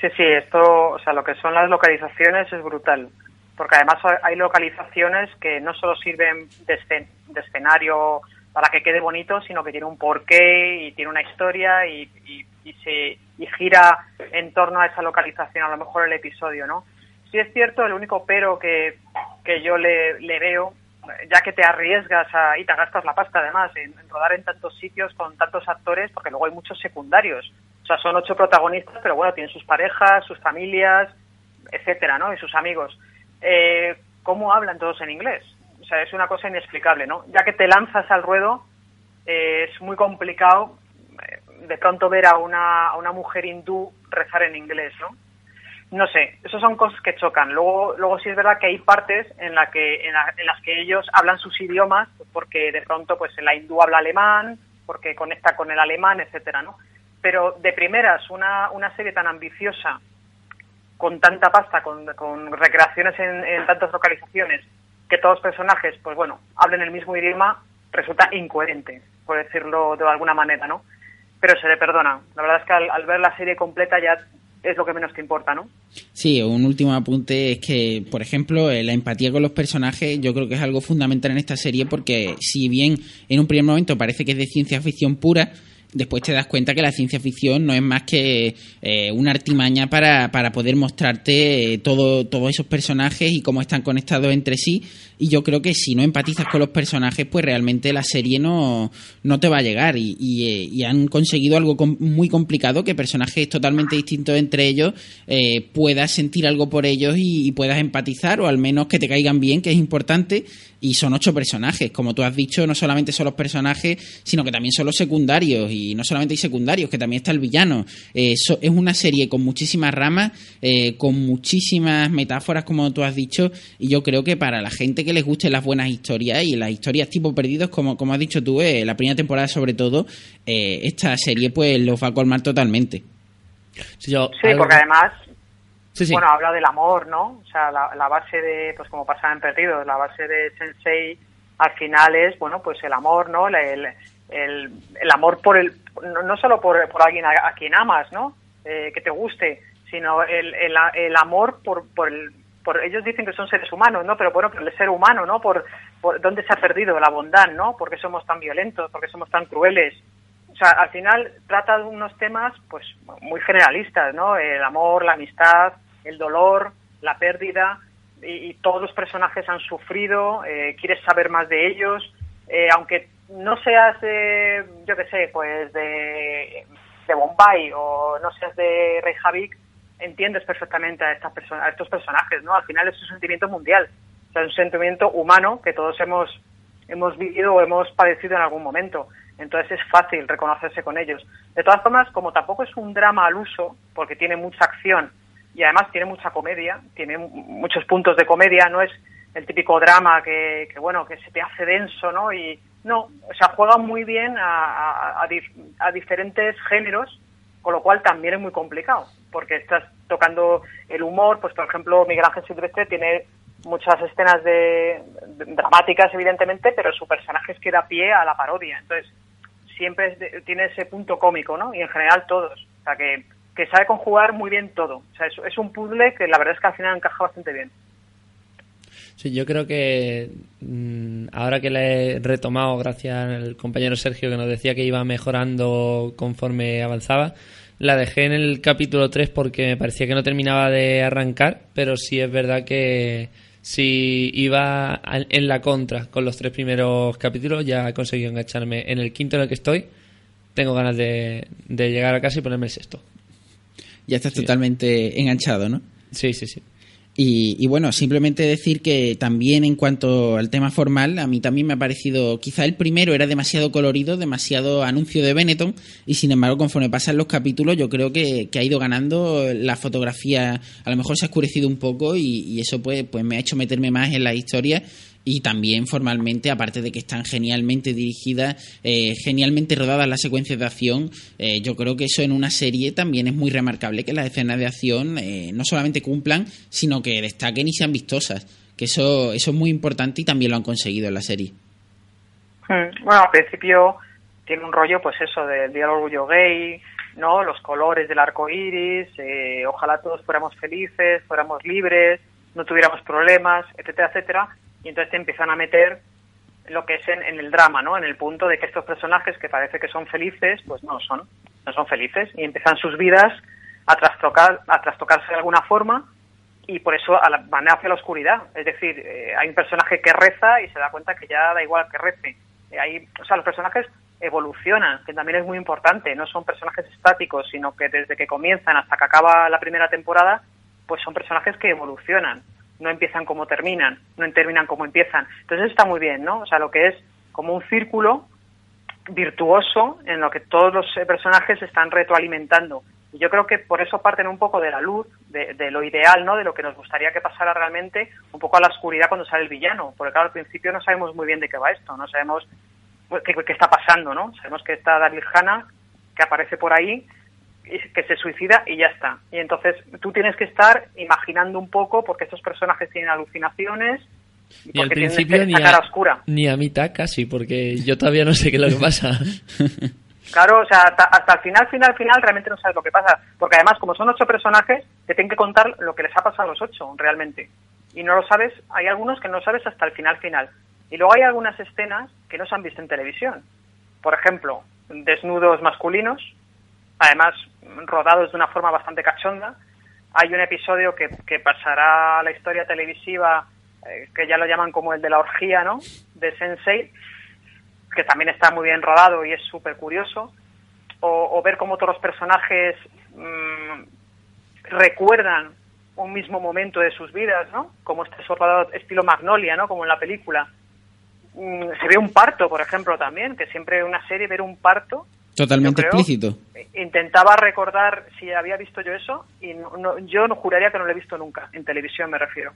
Sí, sí, esto, o sea, lo que son las localizaciones es brutal, porque además hay localizaciones que no solo sirven de, escenario para que quede bonito, sino que tiene un porqué y tiene una historia y, se gira en torno a esa localización, a lo mejor el episodio, ¿no? Sí es cierto, el único pero que, que yo le, veo, ya que te arriesgas y te gastas la pasta además en, rodar en tantos sitios con tantos actores, porque luego hay muchos secundarios. O sea, son ocho protagonistas, pero bueno, tienen sus parejas, sus familias, etcétera, ¿no? Y sus amigos. Eh, ¿Cómo hablan todos en inglés? sea, es una cosa inexplicable, ¿no? Ya que te lanzas al ruedo, eh, es muy complicado eh, de pronto ver a una, a una mujer hindú rezar en inglés, ¿no? No sé, esas son cosas que chocan. Luego, luego sí es verdad que hay partes en, la que, en, las que ellos hablan sus idiomas, porque de pronto pues la hindú habla alemán, porque conecta con el alemán, etcétera, ¿no? Pero de primeras, una, una serie tan ambiciosa, con tanta pasta, con, con recreaciones en, en tantas localizaciones, que todos los personajes, pues bueno, hablen el mismo idioma, resulta incoherente, por decirlo de alguna manera, ¿no? Pero se le perdona. La verdad es que al, ver la serie completa ya es lo que menos te importa, ¿no?
Sí, un último apunte es que, por ejemplo, eh, la empatía con los personajes yo creo que es algo fundamental en esta serie porque si bien en un primer momento parece que es de ciencia ficción pura, después te das cuenta que la ciencia ficción no es más que eh, una artimaña para, para poder mostrarte todo, todos esos personajes y cómo están conectados entre sí. Y yo creo que si no empatizas con los personajes, pues realmente la serie no, no te va a llegar. Y, y, eh, han conseguido algo muy complicado, que personajes totalmente distintos entre ellos eh, puedas sentir algo por ellos y, y puedas empatizar, o al menos que te caigan bien, que es importante y son ocho personajes. Como tú has dicho, no solamente son los personajes, sino que también son los secundarios. Y no solamente hay secundarios, que también está el villano. Eh, es una serie con muchísimas ramas, eh, con muchísimas metáforas, como tú has dicho. Y yo creo que para la gente que les gusten las buenas historias y las historias tipo perdidos, como, como has dicho tú, eh, la primera temporada sobre todo, esta serie pues los va a colmar totalmente.
Sí, porque además bueno, habla del amor, ¿no? O sea, la, base de, pues como pasaba en Perdidos, la base de Sensei al final es, bueno, pues el amor, ¿no? El, el, el amor por el, no, solo por, por alguien a, quien amas, ¿no? Eh, que te guste, sino el, el, el amor por, por el, por, ellos dicen que son seres humanos, ¿no? Pero bueno, por el ser humano, ¿no? Por, por dónde se ha perdido la bondad, ¿no? Porque somos tan violentos, porque somos tan crueles. O sea, al final trata de unos temas, pues, muy generalistas, ¿no? El amor, la amistad, el dolor, la pérdida, y, todos los personajes han sufrido, eh, quieres saber más de ellos, eh, aunque no seas de, yo qué sé, pues de, Bombay o no seas de Reykjavik, entiendes perfectamente a, estas personas, a estos personajes, ¿no? Al final es un sentimiento mundial, o sea, es un sentimiento humano que todos hemos, hemos vivido o hemos padecido en algún momento. Entonces es fácil reconocerse con ellos. De todas formas, como tampoco es un drama al uso, porque tiene mucha acción y además tiene mucha comedia, tiene muchos puntos de comedia, no es el típico drama que, que bueno, que se te hace denso, ¿no? Y no, o sea, juega muy bien a, a, diferentes géneros, con lo cual también es muy complicado, porque estás tocando el humor, pues por ejemplo, Miguel Ángel Silvestre tiene muchas escenas de, dramáticas, evidentemente, pero su personaje es que da pie a la parodia, entonces siempre tiene ese punto cómico, ¿no? Y en general todos, o sea que que sabe conjugar muy bien todo. O sea, es, un puzzle que la verdad es que al final encaja bastante bien.
Sí, yo creo que mm, ahora que le he retomado, gracias al compañero Sergio que nos decía que iba mejorando conforme avanzaba, la dejé en el capítulo 3 porque me parecía que no terminaba de arrancar, pero sí es verdad que si iba en la contra con los tres primeros capítulos, ya he conseguido engancharme en el quinto en el que estoy. Tengo ganas de, de llegar a casa y ponerme el sexto
ya estás totalmente enganchado, ¿no?
Sí, sí, sí.
Y, bueno, simplemente decir que también en cuanto al tema formal, a mí también me ha parecido, quizá el primero era demasiado colorido, demasiado anuncio de Benetton, y sin embargo, conforme pasan los capítulos, yo creo que, ha ido ganando la fotografía, a lo mejor se ha oscurecido un poco y, y eso pues, pues me ha hecho meterme más en la historia y también formalmente, aparte de que están genialmente dirigidas, eh, genialmente rodadas las secuencias de acción, eh, yo creo que eso en una serie también es muy remarcable, que las escenas de acción eh, no solamente cumplan, sino que destaquen y sean vistosas, que eso, eso es muy importante y también lo han conseguido en la serie.
Hmm. Bueno, al principio tiene un rollo, pues eso, del día del orgullo gay, ¿no? Los colores del arco iris, ojalá todos fuéramos felices, fuéramos libres, no tuviéramos problemas, etcétera, etcétera y entonces te empiezan a meter lo que es en, el drama, ¿no? En el punto de que estos personajes que parece que son felices, pues no son, no son felices y empiezan sus vidas a trastocar, a trastocarse de alguna forma y por eso van hacia la oscuridad. Es decir, eh, hay un personaje que reza y se da cuenta que ya da igual que rece. Eh, hay, o sea, los personajes evolucionan, que también es muy importante. No son personajes estáticos, sino que desde que comienzan hasta que acaba la primera temporada, pues son personajes que evolucionan no empiezan como terminan, no terminan como empiezan. Entonces está muy bien, ¿no? O sea, lo que es como un círculo virtuoso en lo que todos los eh, personajes están retroalimentando. Y yo creo que por eso parten un poco de la luz, de, lo ideal, ¿no? De lo que nos gustaría que pasara realmente, un poco a la oscuridad cuando sale el villano. Porque claro, al principio no sabemos muy bien de qué va esto, no sabemos qué, qué está pasando, ¿no? Sabemos que está Daryl Hannah, que aparece por ahí, que se suicida y ya está. Y entonces tú tienes que estar imaginando un poco porque estos personajes tienen alucinaciones.
Y al principio ni a, oscura. ni a mitad casi, porque yo todavía no sé qué es lo que pasa.
Claro, o sea, hasta, el final, final, final, realmente no sabes lo que pasa. Porque además, como son ocho personajes, te tienen que contar lo que les ha pasado a los ocho, realmente. Y no lo sabes, hay algunos que no sabes hasta el final, final. Y luego hay algunas escenas que no se han visto en televisión. Por ejemplo, desnudos masculinos, además rodados de una forma bastante cachonda. Hay un episodio que, que pasará a la historia televisiva, eh, que ya lo llaman como el de la orgía, ¿no? De Sensei, que también está muy bien rodado y es súper curioso. O, ver cómo todos los personajes mmm, recuerdan un mismo momento de sus vidas, ¿no? Como este rodado estilo Magnolia, ¿no? Como en la película. Mm, se ve un parto, por ejemplo, también, que siempre una serie ver un parto.
Totalmente creo, explícito.
Intentaba recordar si había visto yo eso y no, no, yo no juraría que no lo he visto nunca, en televisión me refiero.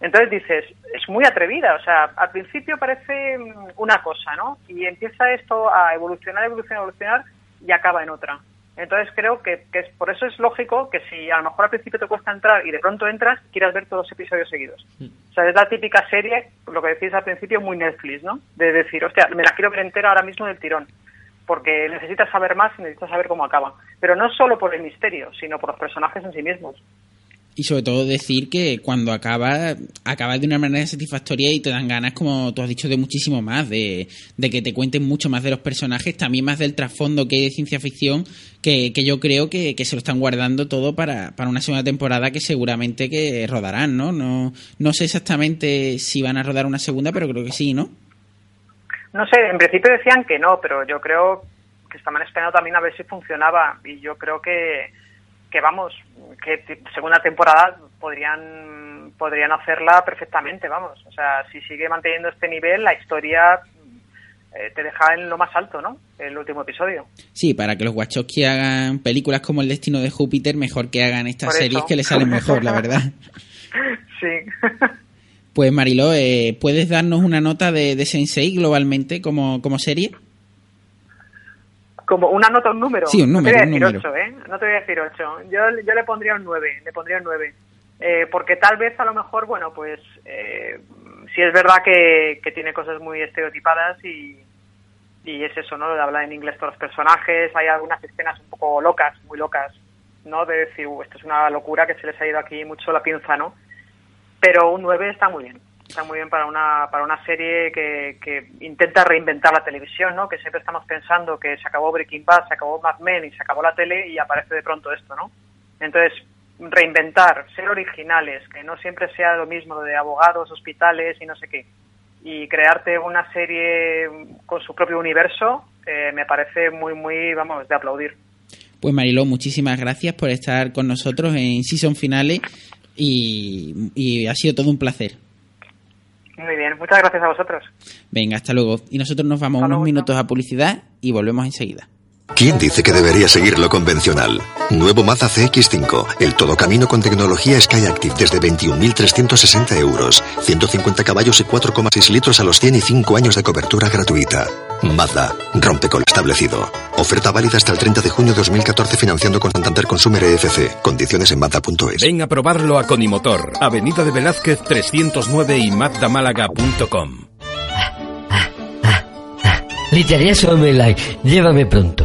Entonces dices, es muy atrevida, o sea, al principio parece una cosa, ¿no? Y empieza esto a evolucionar, evolucionar, evolucionar y acaba en otra. Entonces creo que, que es, por eso es lógico que si a lo mejor al principio te cuesta entrar y de pronto entras, quieras ver todos los episodios seguidos. O sea, es la típica serie, lo que decís al principio, muy Netflix, ¿no? De decir, hostia, me la quiero ver entera ahora mismo del tirón. Porque necesitas saber más y necesitas saber cómo acaba. Pero no solo por el misterio, sino por los personajes en sí mismos
y sobre todo decir que cuando acaba, acaba de una manera satisfactoria y te dan ganas, como tú has dicho, de muchísimo más, de, de que te cuenten mucho más de los personajes, también más del trasfondo que hay de ciencia ficción, que, que yo creo que, que, se lo están guardando todo para, para una segunda temporada que seguramente que rodarán, ¿no? ¿no? No sé exactamente si van a rodar una segunda, pero creo que sí, ¿no?
No sé, en principio decían que no, pero yo creo que estaban esperando también a ver si funcionaba y yo creo que que vamos, que segunda temporada podrían podrían hacerla perfectamente, vamos. O sea, si sigue manteniendo este nivel, la historia eh, te deja en lo más alto, ¿no? El último episodio.
Sí, para que los Wachowski hagan películas como El destino de Júpiter, mejor que hagan estas series que les salen mejor, la verdad.
sí.
pues Mariló, eh, ¿puedes darnos una nota de, de Sensei globalmente como, como serie?
como una nota, un número.
Sí, un número.
No te voy a
decir
8, ¿eh? No te voy a decir 8. Yo, yo le pondría un 9, le pondría un 9. Eh, porque tal vez a lo mejor, bueno, pues eh, sí es verdad que, que tiene cosas muy estereotipadas y, y es eso, ¿no? De hablar en inglés todos los personajes, hay algunas escenas un poco locas, muy locas, ¿no? De decir, uh, esto es una locura que se les ha ido aquí mucho la pinza, ¿no? Pero un 9 está muy bien está muy bien para una para una serie que, que intenta reinventar la televisión, ¿no? Que siempre estamos pensando que se acabó Breaking Bad, se acabó Mad Men y se acabó la tele y aparece de pronto esto, ¿no? Entonces, reinventar, ser originales, que no siempre sea lo mismo de abogados, hospitales y no sé qué. Y crearte una serie con su propio universo, eh, me parece muy, muy, vamos, de aplaudir.
Pues Mariló, muchísimas gracias por estar con nosotros en Season Finale y, y ha sido todo un placer.
Muy bien, muchas gracias a vosotros.
Venga, hasta luego. Y nosotros nos vamos unos minutos a publicidad y volvemos enseguida.
¿Quién dice que debería seguir lo convencional? Nuevo Mazda CX5, el todocamino con tecnología Skyactiv desde 21.360 euros, 150 caballos y 4,6 litros a los 100 y 5 años de cobertura gratuita. Mazda, rompe con lo establecido. Oferta válida hasta el 30 de junio de 2014 financiando con Santander Consumer EFC. Condiciones en Mazda.es.
Ven a probarlo a Conimotor, Avenida de Velázquez 309 y mazdamálaga.com.
Literaria Online, llévame pronto.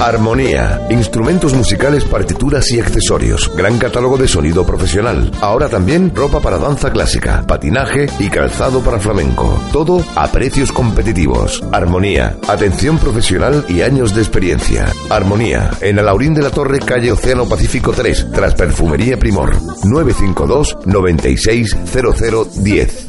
Armonía, instrumentos musicales, partituras y accesorios. Gran catálogo de sonido profesional. Ahora también ropa para danza clásica, patinaje y calzado para flamenco. Todo a precios competitivos. Armonía, atención profesional y años de experiencia. Armonía, en Alaurín de la Torre, calle Océano Pacífico 3, tras Perfumería Primor. 952 960010.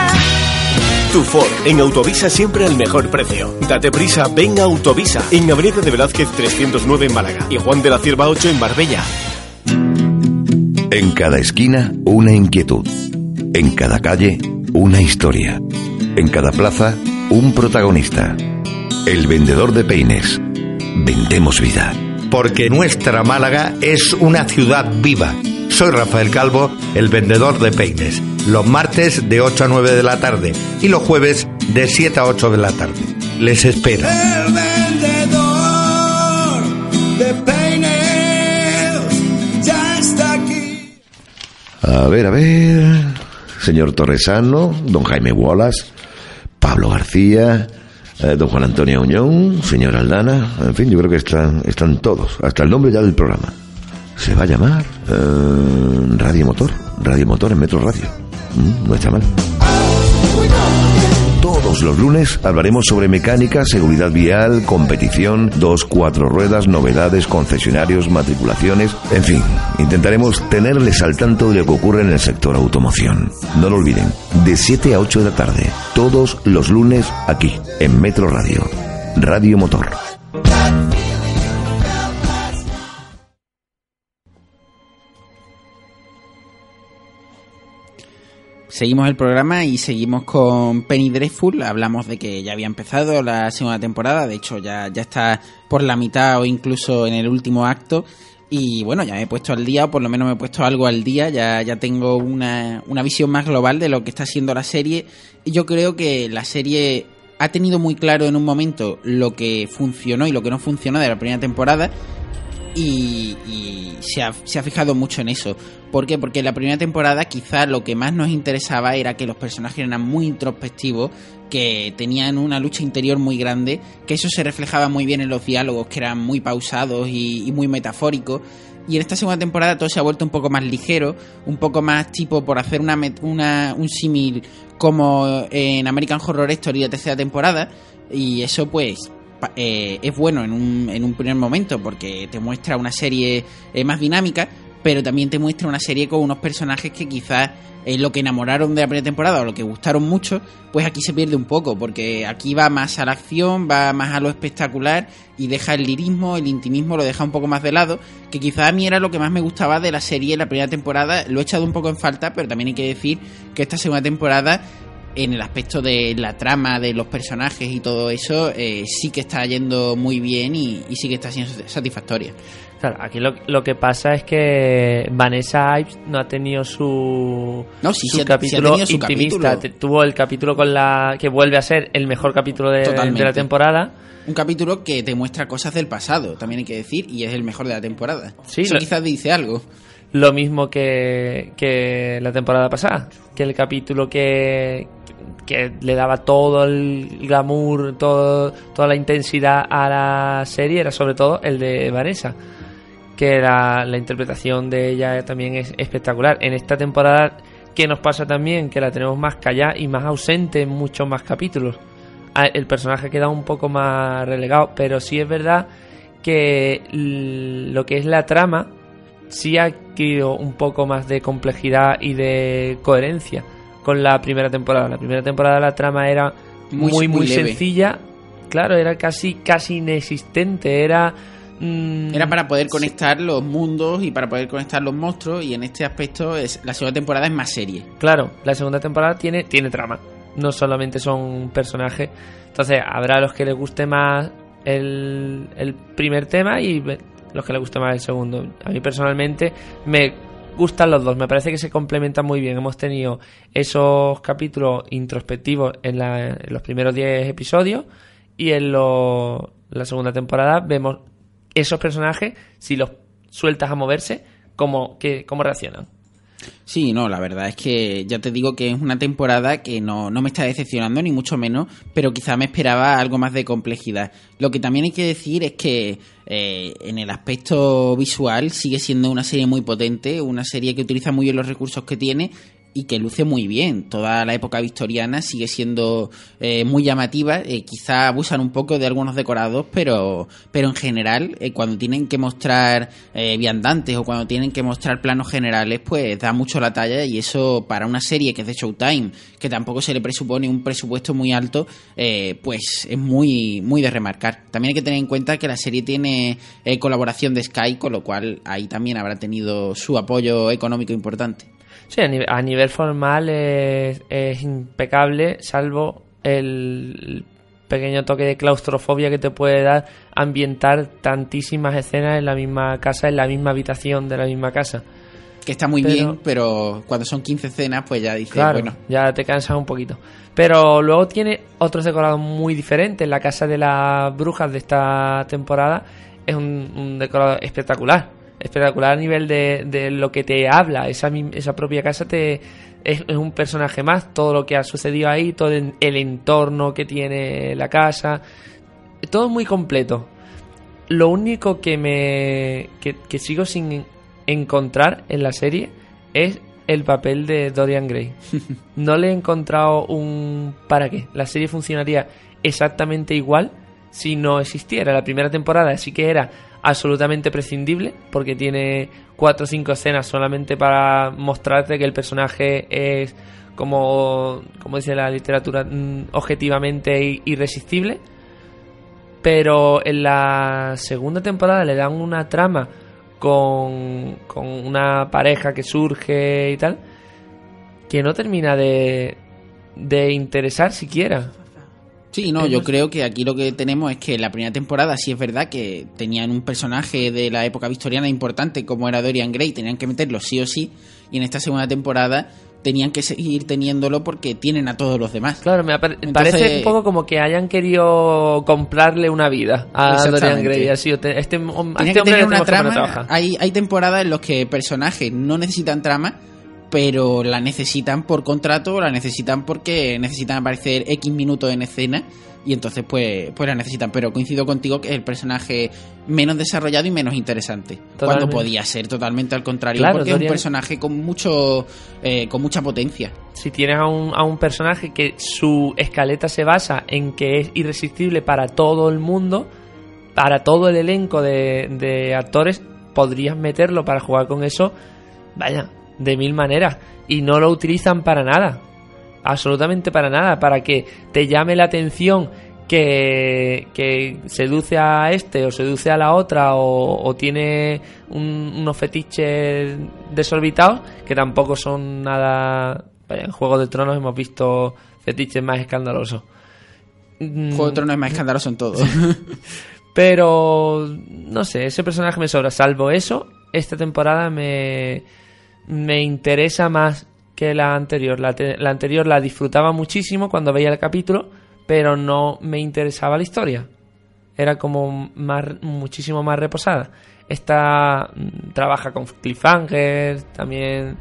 Tu Ford. En Autovisa siempre al mejor precio. Date prisa, ven a Autovisa. En Avenida de Velázquez 309 en Málaga y Juan de la Cierva 8 en Marbella.
En cada esquina, una inquietud. En cada calle, una historia. En cada plaza, un protagonista. El vendedor de peines. Vendemos vida.
Porque nuestra Málaga es una ciudad viva. Soy Rafael Calvo, el vendedor de peines. Los martes de 8 a 9 de la tarde y los jueves de 7 a 8 de la tarde. Les espero.
El vendedor de peines ya está aquí.
A ver, a ver. Señor Torresano, don Jaime Wallace, Pablo García, eh, don Juan Antonio Uñón, señor Aldana. En fin, yo creo que están, están todos. Hasta el nombre ya del programa. Se va a llamar eh, Radio Motor. Radio Motor en Metro Radio. Mm, no está mal. Todos los lunes hablaremos sobre mecánica, seguridad vial, competición, dos, cuatro ruedas, novedades, concesionarios, matriculaciones, en fin, intentaremos tenerles al tanto de lo que ocurre en el sector automoción. No lo olviden, de 7 a 8 de la tarde, todos los lunes aquí, en Metro Radio. Radio Motor.
Seguimos el programa y seguimos con Penny Dreadful. Hablamos de que ya había empezado la segunda temporada, de hecho ya, ya está por la mitad o incluso en el último acto. Y bueno, ya me he puesto al día, o por lo menos me he puesto algo al día, ya, ya tengo una, una visión más global de lo que está siendo la serie. Y yo creo que la serie ha tenido muy claro en un momento lo que funcionó y lo que no funcionó de la primera temporada y, y se, ha, se, ha, fijado mucho en eso. ¿Por qué? Porque en la primera temporada quizás lo que más nos interesaba era que los personajes eran muy introspectivos, que tenían una lucha interior muy grande, que eso se reflejaba muy bien en los diálogos, que eran muy pausados y, y muy metafóricos. Y en esta segunda temporada todo se ha vuelto un poco más ligero, un poco más tipo por hacer una, una un símil como en American Horror Story de tercera temporada. Y eso pues eh, es bueno en un, en un, primer momento porque te muestra una serie eh, más dinámica, pero también te muestra una serie con unos personajes que quizás eh, lo que enamoraron de la primera temporada o lo que gustaron mucho, pues aquí se pierde un poco, porque aquí va más a la acción, va más a lo espectacular y deja el lirismo, el intimismo, lo deja un poco más de lado, que quizás a mí era lo que más me gustaba de la serie en la primera temporada, lo he echado un poco en falta, pero también hay que decir que esta segunda temporada en el aspecto de la trama, de los personajes y todo eso, eh, sí que está yendo muy bien y, y, sí que está siendo satisfactoria.
Claro, aquí lo, lo que pasa es que Vanessa Ives no ha tenido su,
no, sí,
su
sí,
capítulo
sí su
intimista.
Capítulo.
Tuvo el capítulo con la que vuelve a ser el mejor capítulo de, de, la temporada.
Un capítulo que te muestra cosas del pasado, también hay que decir, y es el mejor de la temporada.
Sí,
Eso
lo,
quizás dice algo.
Lo mismo que, que la temporada pasada, que el capítulo que, que le daba todo el glamour, todo, toda la intensidad a la serie era sobre todo el de Vanessa, que la, la interpretación de ella también es espectacular. En esta temporada, ¿qué nos pasa también? Que la tenemos más callada y más ausente en muchos más capítulos. El personaje queda un poco más relegado, pero sí es verdad que lo que es la trama sí ha adquirido un poco más de complejidad y de coherencia con la primera temporada. La primera temporada la trama era muy, muy, muy sencilla. Claro, era casi, casi inexistente. Era.
Mmm... Era para poder conectar los mundos y para poder conectar los monstruos. Y en este aspecto, es, la segunda temporada es más serie.
Claro, la segunda temporada tiene, tiene trama. No solamente son personajes. Entonces, habrá los que les guste más el, el primer tema y los que les guste más el segundo. A mí personalmente me gustan los dos, me parece que se complementan muy bien. Hemos tenido esos capítulos introspectivos en, la, en los primeros 10 episodios y en la segunda temporada vemos esos personajes, si los sueltas a moverse, cómo, que, cómo reaccionan.
Sí, no, la verdad es que ya te digo que es una temporada que no, no me está decepcionando, ni mucho menos, pero quizá me esperaba algo más de complejidad. Lo que también hay que decir es que eh, en el aspecto visual sigue siendo una serie muy potente, una serie que utiliza muy bien los recursos que tiene y que luce muy bien. Toda la época victoriana sigue siendo eh, muy llamativa. Eh, quizá abusan un poco de algunos decorados, pero, pero en general, eh, cuando tienen que mostrar eh, viandantes o cuando tienen que mostrar planos generales, pues da mucho la talla y eso para una serie que es de Showtime, que tampoco se le presupone un presupuesto muy alto, pues es muy, muy de remarcar. También hay que tener en cuenta que la serie tiene colaboración de Sky, con lo cual ahí también habrá tenido su apoyo económico importante.
Sí, a nivel, a nivel formal es, es impecable, salvo el pequeño toque de claustrofobia que te puede dar ambientar tantísimas escenas en la misma casa, en la misma habitación de la misma casa.
Que está muy
Pero-
bien, pero cuando son 15 escenas, pues ya dices,
Claro,
bueno,
ya te cansas un poquito. Pero luego tiene otros decorados muy diferentes. La casa de las brujas de esta temporada es un, un decorado espectacular. Espectacular a nivel de, de lo que te habla. Esa, esa propia casa te es, es un personaje más. Todo lo que ha sucedido ahí, todo el, el entorno que tiene la casa. Todo muy completo. Lo único que me. que, que sigo sin encontrar en la serie es el papel de Dorian Gray. No le he encontrado un para qué. La serie funcionaría exactamente igual si no existiera. La primera temporada sí que era absolutamente prescindible porque tiene cuatro o cinco escenas solamente para mostrarte que el personaje es como, como dice la literatura, mm, objetivamente irresistible. Pero en la segunda temporada le dan una trama con, con una pareja que surge y tal, que no termina de, de interesar siquiera.
Sí, no, yo creo que aquí lo que tenemos es que la primera temporada sí es verdad que tenían un personaje de la época victoriana importante como era Dorian Gray, tenían que meterlo sí o sí, y en esta segunda temporada tenían que seguir teniéndolo porque tienen a todos los demás.
Claro, me
Entonces-
parece un poco como que hayan querido comprarle una vida a Dorian. Gray. Así, este, este, este
que
hombre
tener una
que poner a
trama. Hay, hay temporadas en las que personajes no necesitan trama, pero la necesitan por contrato, la necesitan porque necesitan aparecer X minutos en escena y entonces pues, pues la necesitan. Pero coincido contigo que es el personaje menos desarrollado y menos interesante. Cuando podía ser totalmente al contrario,
Claro,
porque es un personaje con mucho eh, con mucha potencia.
si tienes a un, a un personaje que su escaleta se basa en que es irresistible para todo el mundo, para todo el elenco de, de actores, podrías meterlo para jugar con eso, vaya, de mil maneras. Y no lo utilizan para nada. Absolutamente para nada. Para que te llame la atención que, que seduce a este o seduce a la otra o, o tiene un- unos fetiches desorbitados que tampoco son nada... Vaya, en Juego de Tronos hemos visto fetiches más escandalosos. Mm,
Juego de Tronos es más escandaloso en todo.
Pero no sé, ese personaje me sobra. Salvo eso, esta temporada me, me interesa más que la anterior. La, te- la anterior la disfrutaba muchísimo cuando veía el capítulo, pero no me interesaba la historia. Era como más, muchísimo más reposada. Esta mm, trabaja con cliffhangers, también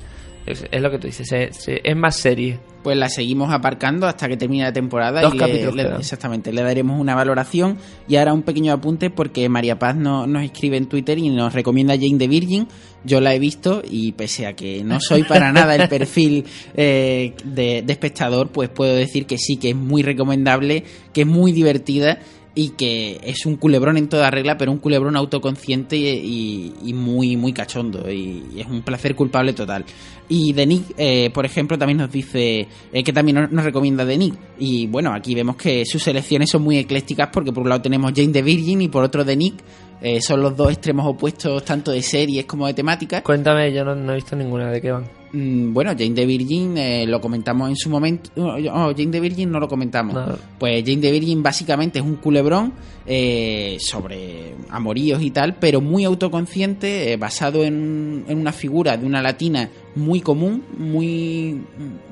es, es lo que tú dices, se- se- es más serie.
Pues la seguimos aparcando hasta que termine la temporada
Dos
y
capítulos
le- exactamente le daremos una valoración. Y ahora un pequeño apunte porque María Paz no- nos escribe en Twitter y nos recomienda Jane the Virgin. Yo la he visto y pese a que no soy para nada el perfil eh, de, de espectador pues puedo decir que sí que es muy recomendable que es muy divertida y que es un culebrón en toda regla, pero un culebrón autoconsciente y, muy, muy cachondo. Y, es un placer culpable total. Y de Nick, eh, por ejemplo, también nos dice eh, que también nos, recomienda Nick. Y bueno, aquí vemos que sus selecciones son muy eclécticas porque por un lado tenemos Jane the Virgin y por otro Nick. Eh, son los dos extremos opuestos tanto de series como de temáticas.
Cuéntame, yo no, no he visto ninguna de qué van.
Mm, Bueno, Jane the Virgin eh, lo comentamos en su momento. No, no, Jane the Virgin no lo comentamos.
No.
Pues Jane the Virgin básicamente es un culebrón eh, sobre amoríos y tal, pero muy autoconsciente, eh, basado en, en una figura de una latina muy común, muy,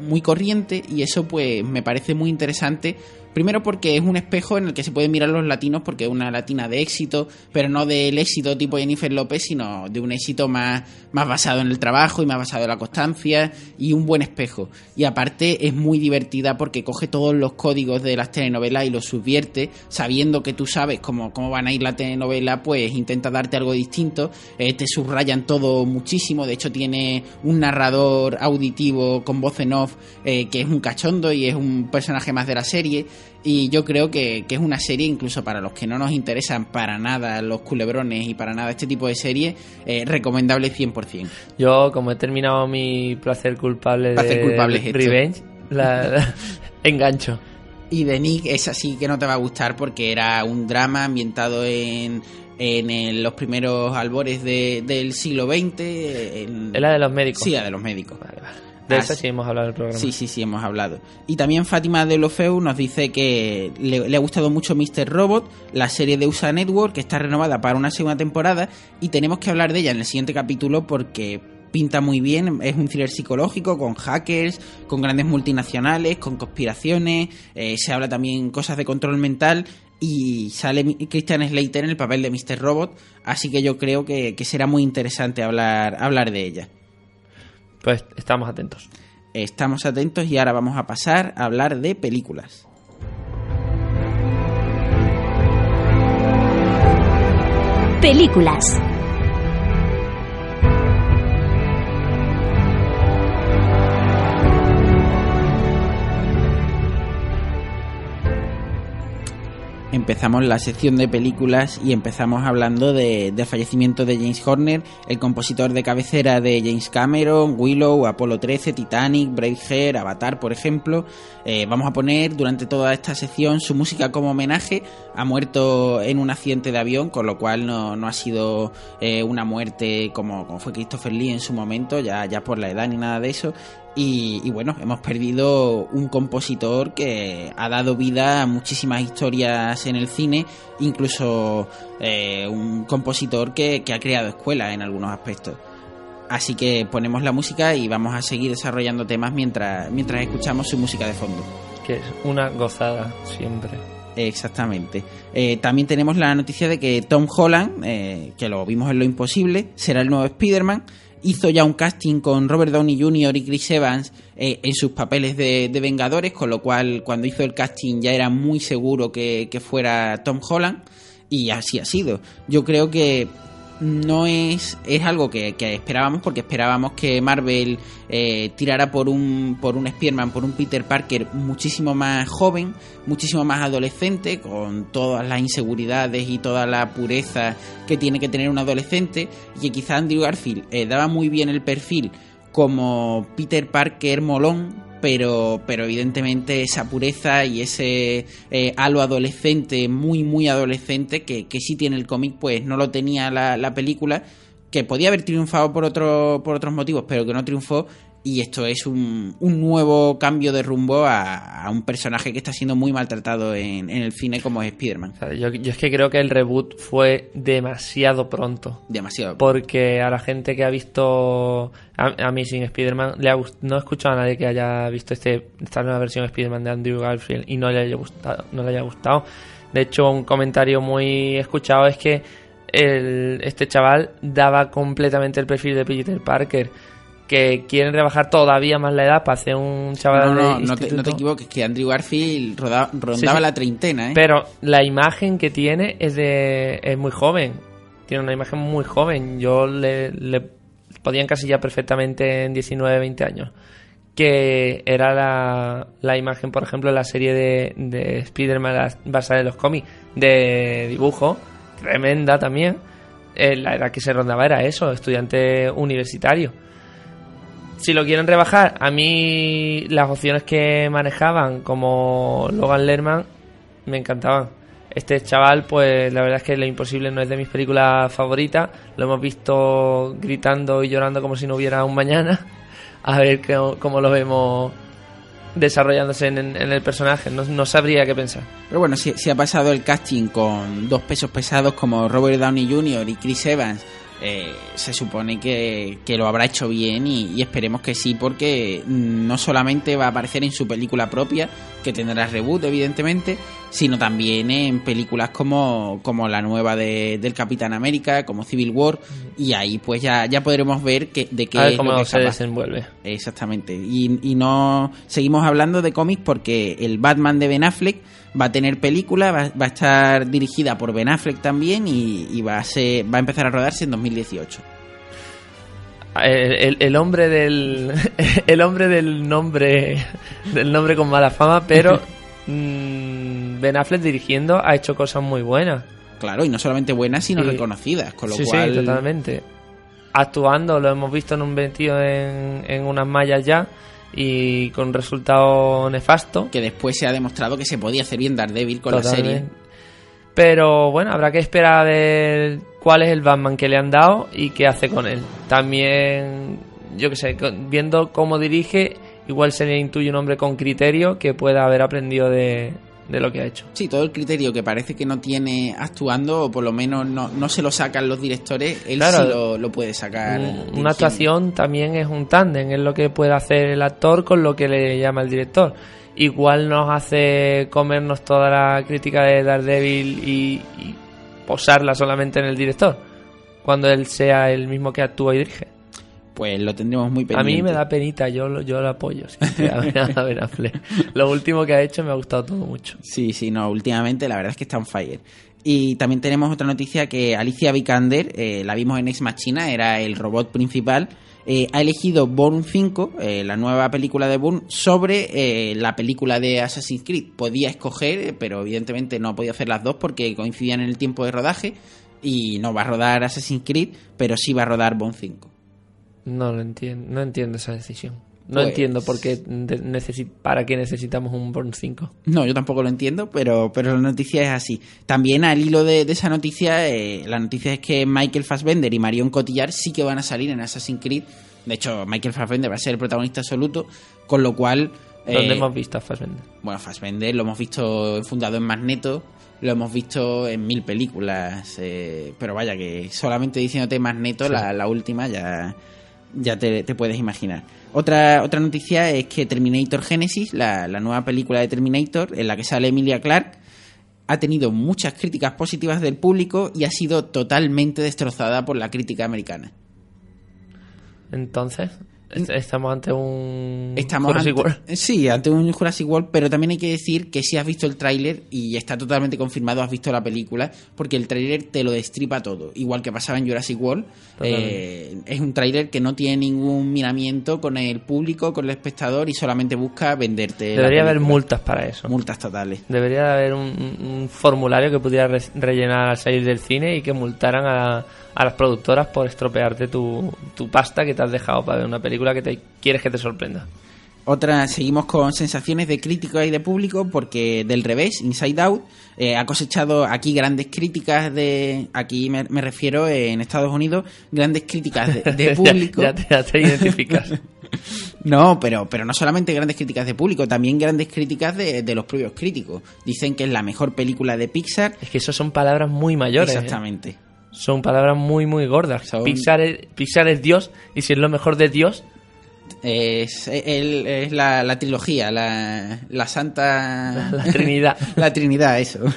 muy corriente, y eso pues me parece muy interesante Primero porque es un espejo en el que se pueden mirar los latinos porque es una latina de éxito, pero no del éxito tipo Jennifer López, sino de un éxito más, más basado en el trabajo y más basado en la constancia y un buen espejo. Y aparte es muy divertida porque coge todos los códigos de las telenovelas y los subvierte, sabiendo que tú sabes cómo, cómo van a ir la telenovela, pues intenta darte algo distinto, eh, te subrayan todo muchísimo, de hecho tiene un narrador auditivo con voz en off eh, que es un cachondo y es un personaje más de la serie y yo creo que, que, es una serie incluso para los que no nos interesan para nada los culebrones y para nada este tipo de serie eh, recomendable 100%.
Yo como he terminado mi placer culpable
placer
de
culpable es
Revenge, la, la, engancho.
Y de Nick es así que no te va a gustar porque era un drama ambientado en, en el, los primeros albores de, del siglo XX. En...
¿Es la de los médicos?
Sí, la de los médicos.
Vale. De ah, eso sí hemos hablado en el programa.
Sí, sí, sí, hemos hablado. Y también Fátima de Lofeu nos dice que le, le, ha gustado mucho Mr. Robot, la serie de USA Network, que está renovada para una segunda temporada, y tenemos que hablar de ella en el siguiente capítulo porque pinta muy bien, es un thriller psicológico con hackers, con grandes multinacionales, con conspiraciones, eh, se habla también cosas de control mental y sale Christian Slater en el papel de Mr. Robot, así que yo creo que, que será muy interesante hablar, hablar de ella.
Pues estamos atentos.
Estamos atentos y ahora vamos a pasar a hablar de películas.
Películas.
Empezamos la sección de películas y empezamos hablando de, del fallecimiento de James Horner, el compositor de cabecera de James Cameron, Willow, Apolo 13, Titanic, Braveheart, Avatar, por ejemplo. Eh, vamos a poner durante toda esta sección su música como homenaje. Ha muerto en un accidente de avión, con lo cual no, no ha sido eh, una muerte como, como, fue Christopher Lee en su momento, ya, ya por la edad ni nada de eso. Y, y, bueno, hemos perdido un compositor que ha dado vida a muchísimas historias en el cine, incluso eh, un compositor que, que ha creado escuelas en algunos aspectos. Así que ponemos la música y vamos a seguir desarrollando temas mientras, mientras escuchamos su música de fondo.
Que es una gozada siempre.
Exactamente. Eh, también tenemos la noticia de que Tom Holland, eh, que lo vimos en Lo Imposible, será el nuevo Spider-Man hizo ya un casting con Robert Downey Jr. y Chris Evans eh, en sus papeles de, Vengadores, con lo cual cuando hizo el casting ya era muy seguro que, fuera Tom Holland y así ha sido. Yo creo que no es, es algo que, esperábamos porque esperábamos que Marvel eh, tirara por un, por un Spearman, por un Peter Parker muchísimo más joven, muchísimo más adolescente, con todas las inseguridades y toda la pureza que tiene que tener un adolescente, y que quizá Andrew Garfield eh, daba muy bien el perfil como Peter Parker molón, pero, pero evidentemente esa pureza y ese eh, halo adolescente, muy, muy adolescente, que, que sí tiene el cómic, pues no lo tenía la, la, película, que podía haber triunfado por, otro, por otros motivos, pero que no triunfó. Y esto es un, un nuevo cambio de rumbo a, a, un personaje que está siendo muy maltratado en, en el cine como es Spider-Man.
Yo, yo, es que creo que el reboot fue demasiado pronto.
Demasiado.
Porque a la gente que ha visto a, mí sin Spider-Man, no he escuchado a nadie que haya visto este, esta nueva versión de Spider-Man de Andrew Garfield y no le haya gustado. No le haya gustado. De hecho, un comentario muy escuchado es que el, este chaval daba completamente el perfil de Peter Parker que quieren rebajar todavía más la edad para hacer un chaval
no, no,
de
no, te, no te, equivoques, que Andrew Garfield rondaba sí. la treintena, ¿eh?
Pero la imagen que tiene es de es muy joven. Tiene una imagen muy joven. Yo le, le podía encasillar perfectamente en 19, 20 años. Que era la, la imagen, por ejemplo, de la serie de, de Spider-Man basada en los cómics de dibujo. Tremenda también. Eh, la edad que se rondaba era eso, estudiante universitario si lo quieren rebajar, a mí las opciones que manejaban, como Logan Lerman, me encantaban. Este chaval, pues la verdad es que Lo Imposible no es de mis películas favoritas. Lo hemos visto gritando y llorando como si no hubiera un mañana. A ver cómo lo vemos desarrollándose en, el personaje. No, sabría qué pensar.
Pero bueno, si ha pasado el casting con dos pesos pesados como Robert Downey Jr. y Chris Evans eh, se supone que, que lo habrá hecho bien y, y esperemos que sí, porque no solamente va a aparecer en su película propia, que tendrá reboot, evidentemente, sino también en películas como, como la nueva de, del Capitán América, como Civil War, y ahí pues ya, ya podremos ver que, de qué
A ver
es lo
cómo
que
se desenvuelve.
Exactamente. Y, y no seguimos hablando de cómics porque el Batman de Ben Affleck va a tener película, va, va a estar dirigida por Ben Affleck también y, y va a ser, va a empezar a rodarse en 2018.
El, el- el hombre del el hombre del nombre del nombre con mala fama, pero mm, Ben Affleck dirigiendo ha hecho cosas muy buenas.
Claro, y no solamente buenas, sino
Sí.
reconocidas, con lo
sí,
cual
sí, totalmente. Actuando, lo hemos visto en un metido en, en unas mallas ya y con resultado nefasto.
que después se ha demostrado que se podía hacer bien Daredevil con la serie.
Pero bueno, habrá que esperar a ver cuál es el Batman que le han dado y qué hace con él. También, yo que sé, viendo cómo dirige, igual se le intuye un hombre con criterio que pueda haber aprendido de, de lo que ha hecho.
Sí, todo el criterio que parece que no tiene actuando, o por lo menos no, no se lo sacan los directores, él
Claro.
sí lo, lo puede sacar.
Un- una actuación también es un tándem, es lo que puede hacer el actor con lo que le llama el director. Igual nos hace comernos toda la crítica de Daredevil y, y posarla solamente en el director, cuando él sea el mismo que actúa y dirige.
Pues lo tendremos muy
A
pendiente.
mí me da penita, yo yo lo apoyo. a Ben- a. Lo último que ha hecho me ha gustado todo mucho.
Sí, sí, no, últimamente la verdad es que está on fire. Y también tenemos otra noticia que Alicia Vikander, eh, la vimos en Ex Machina, era el robot principal, eh, ha elegido Bourne 5, eh, la nueva película de Bourne, sobre la película de Assassin's Creed. Podía escoger, pero evidentemente no podía hacer las dos porque coincidían en el tiempo de rodaje y no va a rodar Assassin's Creed, pero sí va a rodar Bourne 5.
No lo entiendo, no entiendo esa decisión. No
Pues-
entiendo por qué para qué necesitamos un Born 5.
No, yo tampoco lo entiendo, pero, pero la noticia es así. También al hilo de, de esa noticia, eh, la noticia es que Michael Fassbender y Marion Cotillard sí que van a salir en Assassin's Creed. De hecho, Michael Fassbender va a ser el protagonista absoluto, con lo cual...
¿Dónde
eh,
hemos visto a Fassbender?
Bueno, Fassbender lo hemos visto fundado en Magneto, lo hemos visto en mil películas, eh, pero vaya que solamente diciéndote Magneto,
Sí.
la, la última, ya, ya te, puedes imaginar. Otra, otra noticia es que Terminator Genesis, la, la nueva película de Terminator, en la que sale Emilia Clarke, ha tenido muchas críticas positivas del público y ha sido totalmente destrozada por la crítica americana.
Entonces, estamos ante un
Estamos
Jurassic
ante-
World.
Sí, ante un Jurassic World, pero también hay que decir que si has visto el tráiler y está totalmente confirmado, has visto la película, porque el tráiler te lo destripa todo, igual que pasaba en Jurassic World. Eh, es un tráiler que no tiene ningún miramiento con el público, con el espectador y solamente busca venderte.
Debería haber multas para eso.
multas totales.
Debería de haber un, un- un formulario que pudiera re- rellenar al salir del cine y que multaran a, a las productoras por estropearte tu, tu pasta que te has dejado para ver una película que te quieres que te sorprenda.
Otra, seguimos con sensaciones de crítica y de público, porque del revés, Inside Out eh, ha cosechado aquí grandes críticas de. Aquí me, me refiero eh, en Estados Unidos, grandes críticas de, público.
ya, te, ya te identificas.
No, pero, pero no solamente grandes críticas de público, también grandes críticas de, de los propios críticos. Dicen que es la mejor película de Pixar.
es que eso son palabras muy mayores. ¿eh? Son palabras muy, muy gordas.
Son-
Pixar, es, Pixar es Dios y si es lo mejor de Dios,
Es, el- es la, la trilogía, la, la santa...
La Trinidad.
la Trinidad, eso.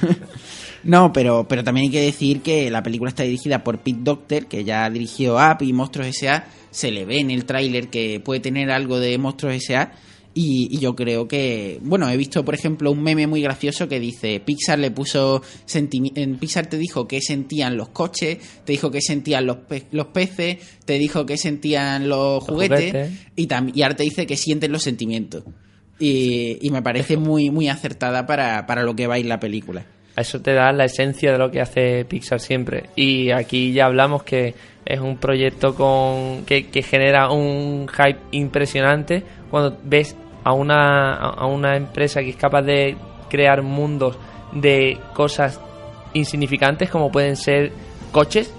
No, pero, pero también hay que decir que la película está dirigida por Pete Docter, que ya dirigió Up y Monstruos S.A. Se le ve en el tráiler que puede tener algo de Monstruos S.A. Y, y yo creo que, bueno, he visto, por ejemplo, un meme muy gracioso que dice, Pixar le puso, en Pixar te dijo que sentían los coches, te dijo que sentían los, pe- los peces, te dijo que sentían los juguetes,
juguetes.
y, y ahora te dice que sienten los sentimientos. Y, y me parece muy, muy acertada para, para lo que va a ir la película.
eso te da la esencia de lo que hace Pixar siempre. Y aquí ya hablamos que es un proyecto con que, que genera un hype impresionante cuando ves a una, a una empresa que es capaz de crear mundos de cosas insignificantes como pueden ser coches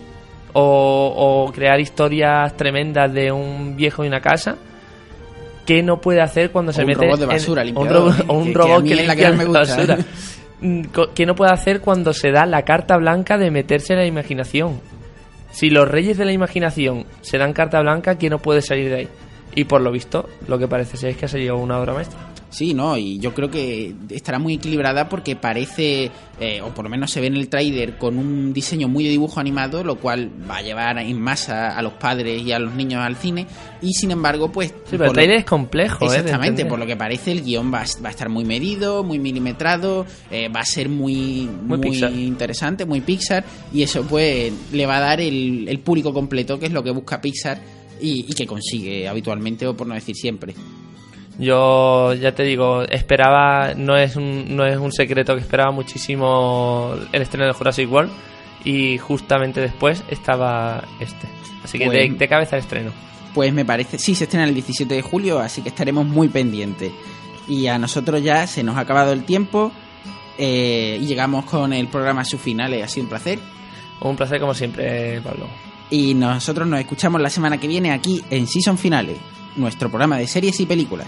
o, o crear historias tremendas de un viejo y una casa. ¿Qué no puede hacer cuando
O
se
un
mete
robot de
en-
basura,
un o un
que- que
robot que,
la que
limpia
me gusta.
basura? Mm, co- ¿Qué no puede hacer cuando se da la carta blanca de meterse en la imaginación? Si los reyes de la imaginación se dan carta blanca, ¿quién no puede salir de ahí? Y por lo visto, lo que parece ser es que ha salido una obra maestra.
Sí, no, y yo creo que estará muy equilibrada porque parece, eh, o por lo menos se ve en el trailer, con un diseño muy de dibujo animado, lo cual va a llevar en masa a los padres y a los niños al cine. Y sin embargo, pues.
Sí, pero el trailer
lo-
es complejo, ¿eh?
Exactamente, por lo que parece, el guion va, a- va a estar muy medido, muy milimetrado, eh, va a ser muy,
Muy
interesante, muy Pixar, y eso, pues, le va a dar el, el público completo, que es lo que busca Pixar y, y que consigue habitualmente, o por no decir siempre.
Yo ya te digo, esperaba, no es un, no es un secreto que esperaba muchísimo el estreno de Jurassic World y justamente después estaba este. Así que de,
Pues-
de cabeza el estreno.
Pues me parece, sí, se estrena el 17 de julio, así que estaremos muy pendientes. Y a nosotros ya se nos ha acabado el tiempo eh, y llegamos con el programa a sus finales. Ha sido un placer.
Un placer como siempre, Pablo.
Y nosotros nos escuchamos la semana que viene aquí en Season Finales, nuestro programa de series y películas.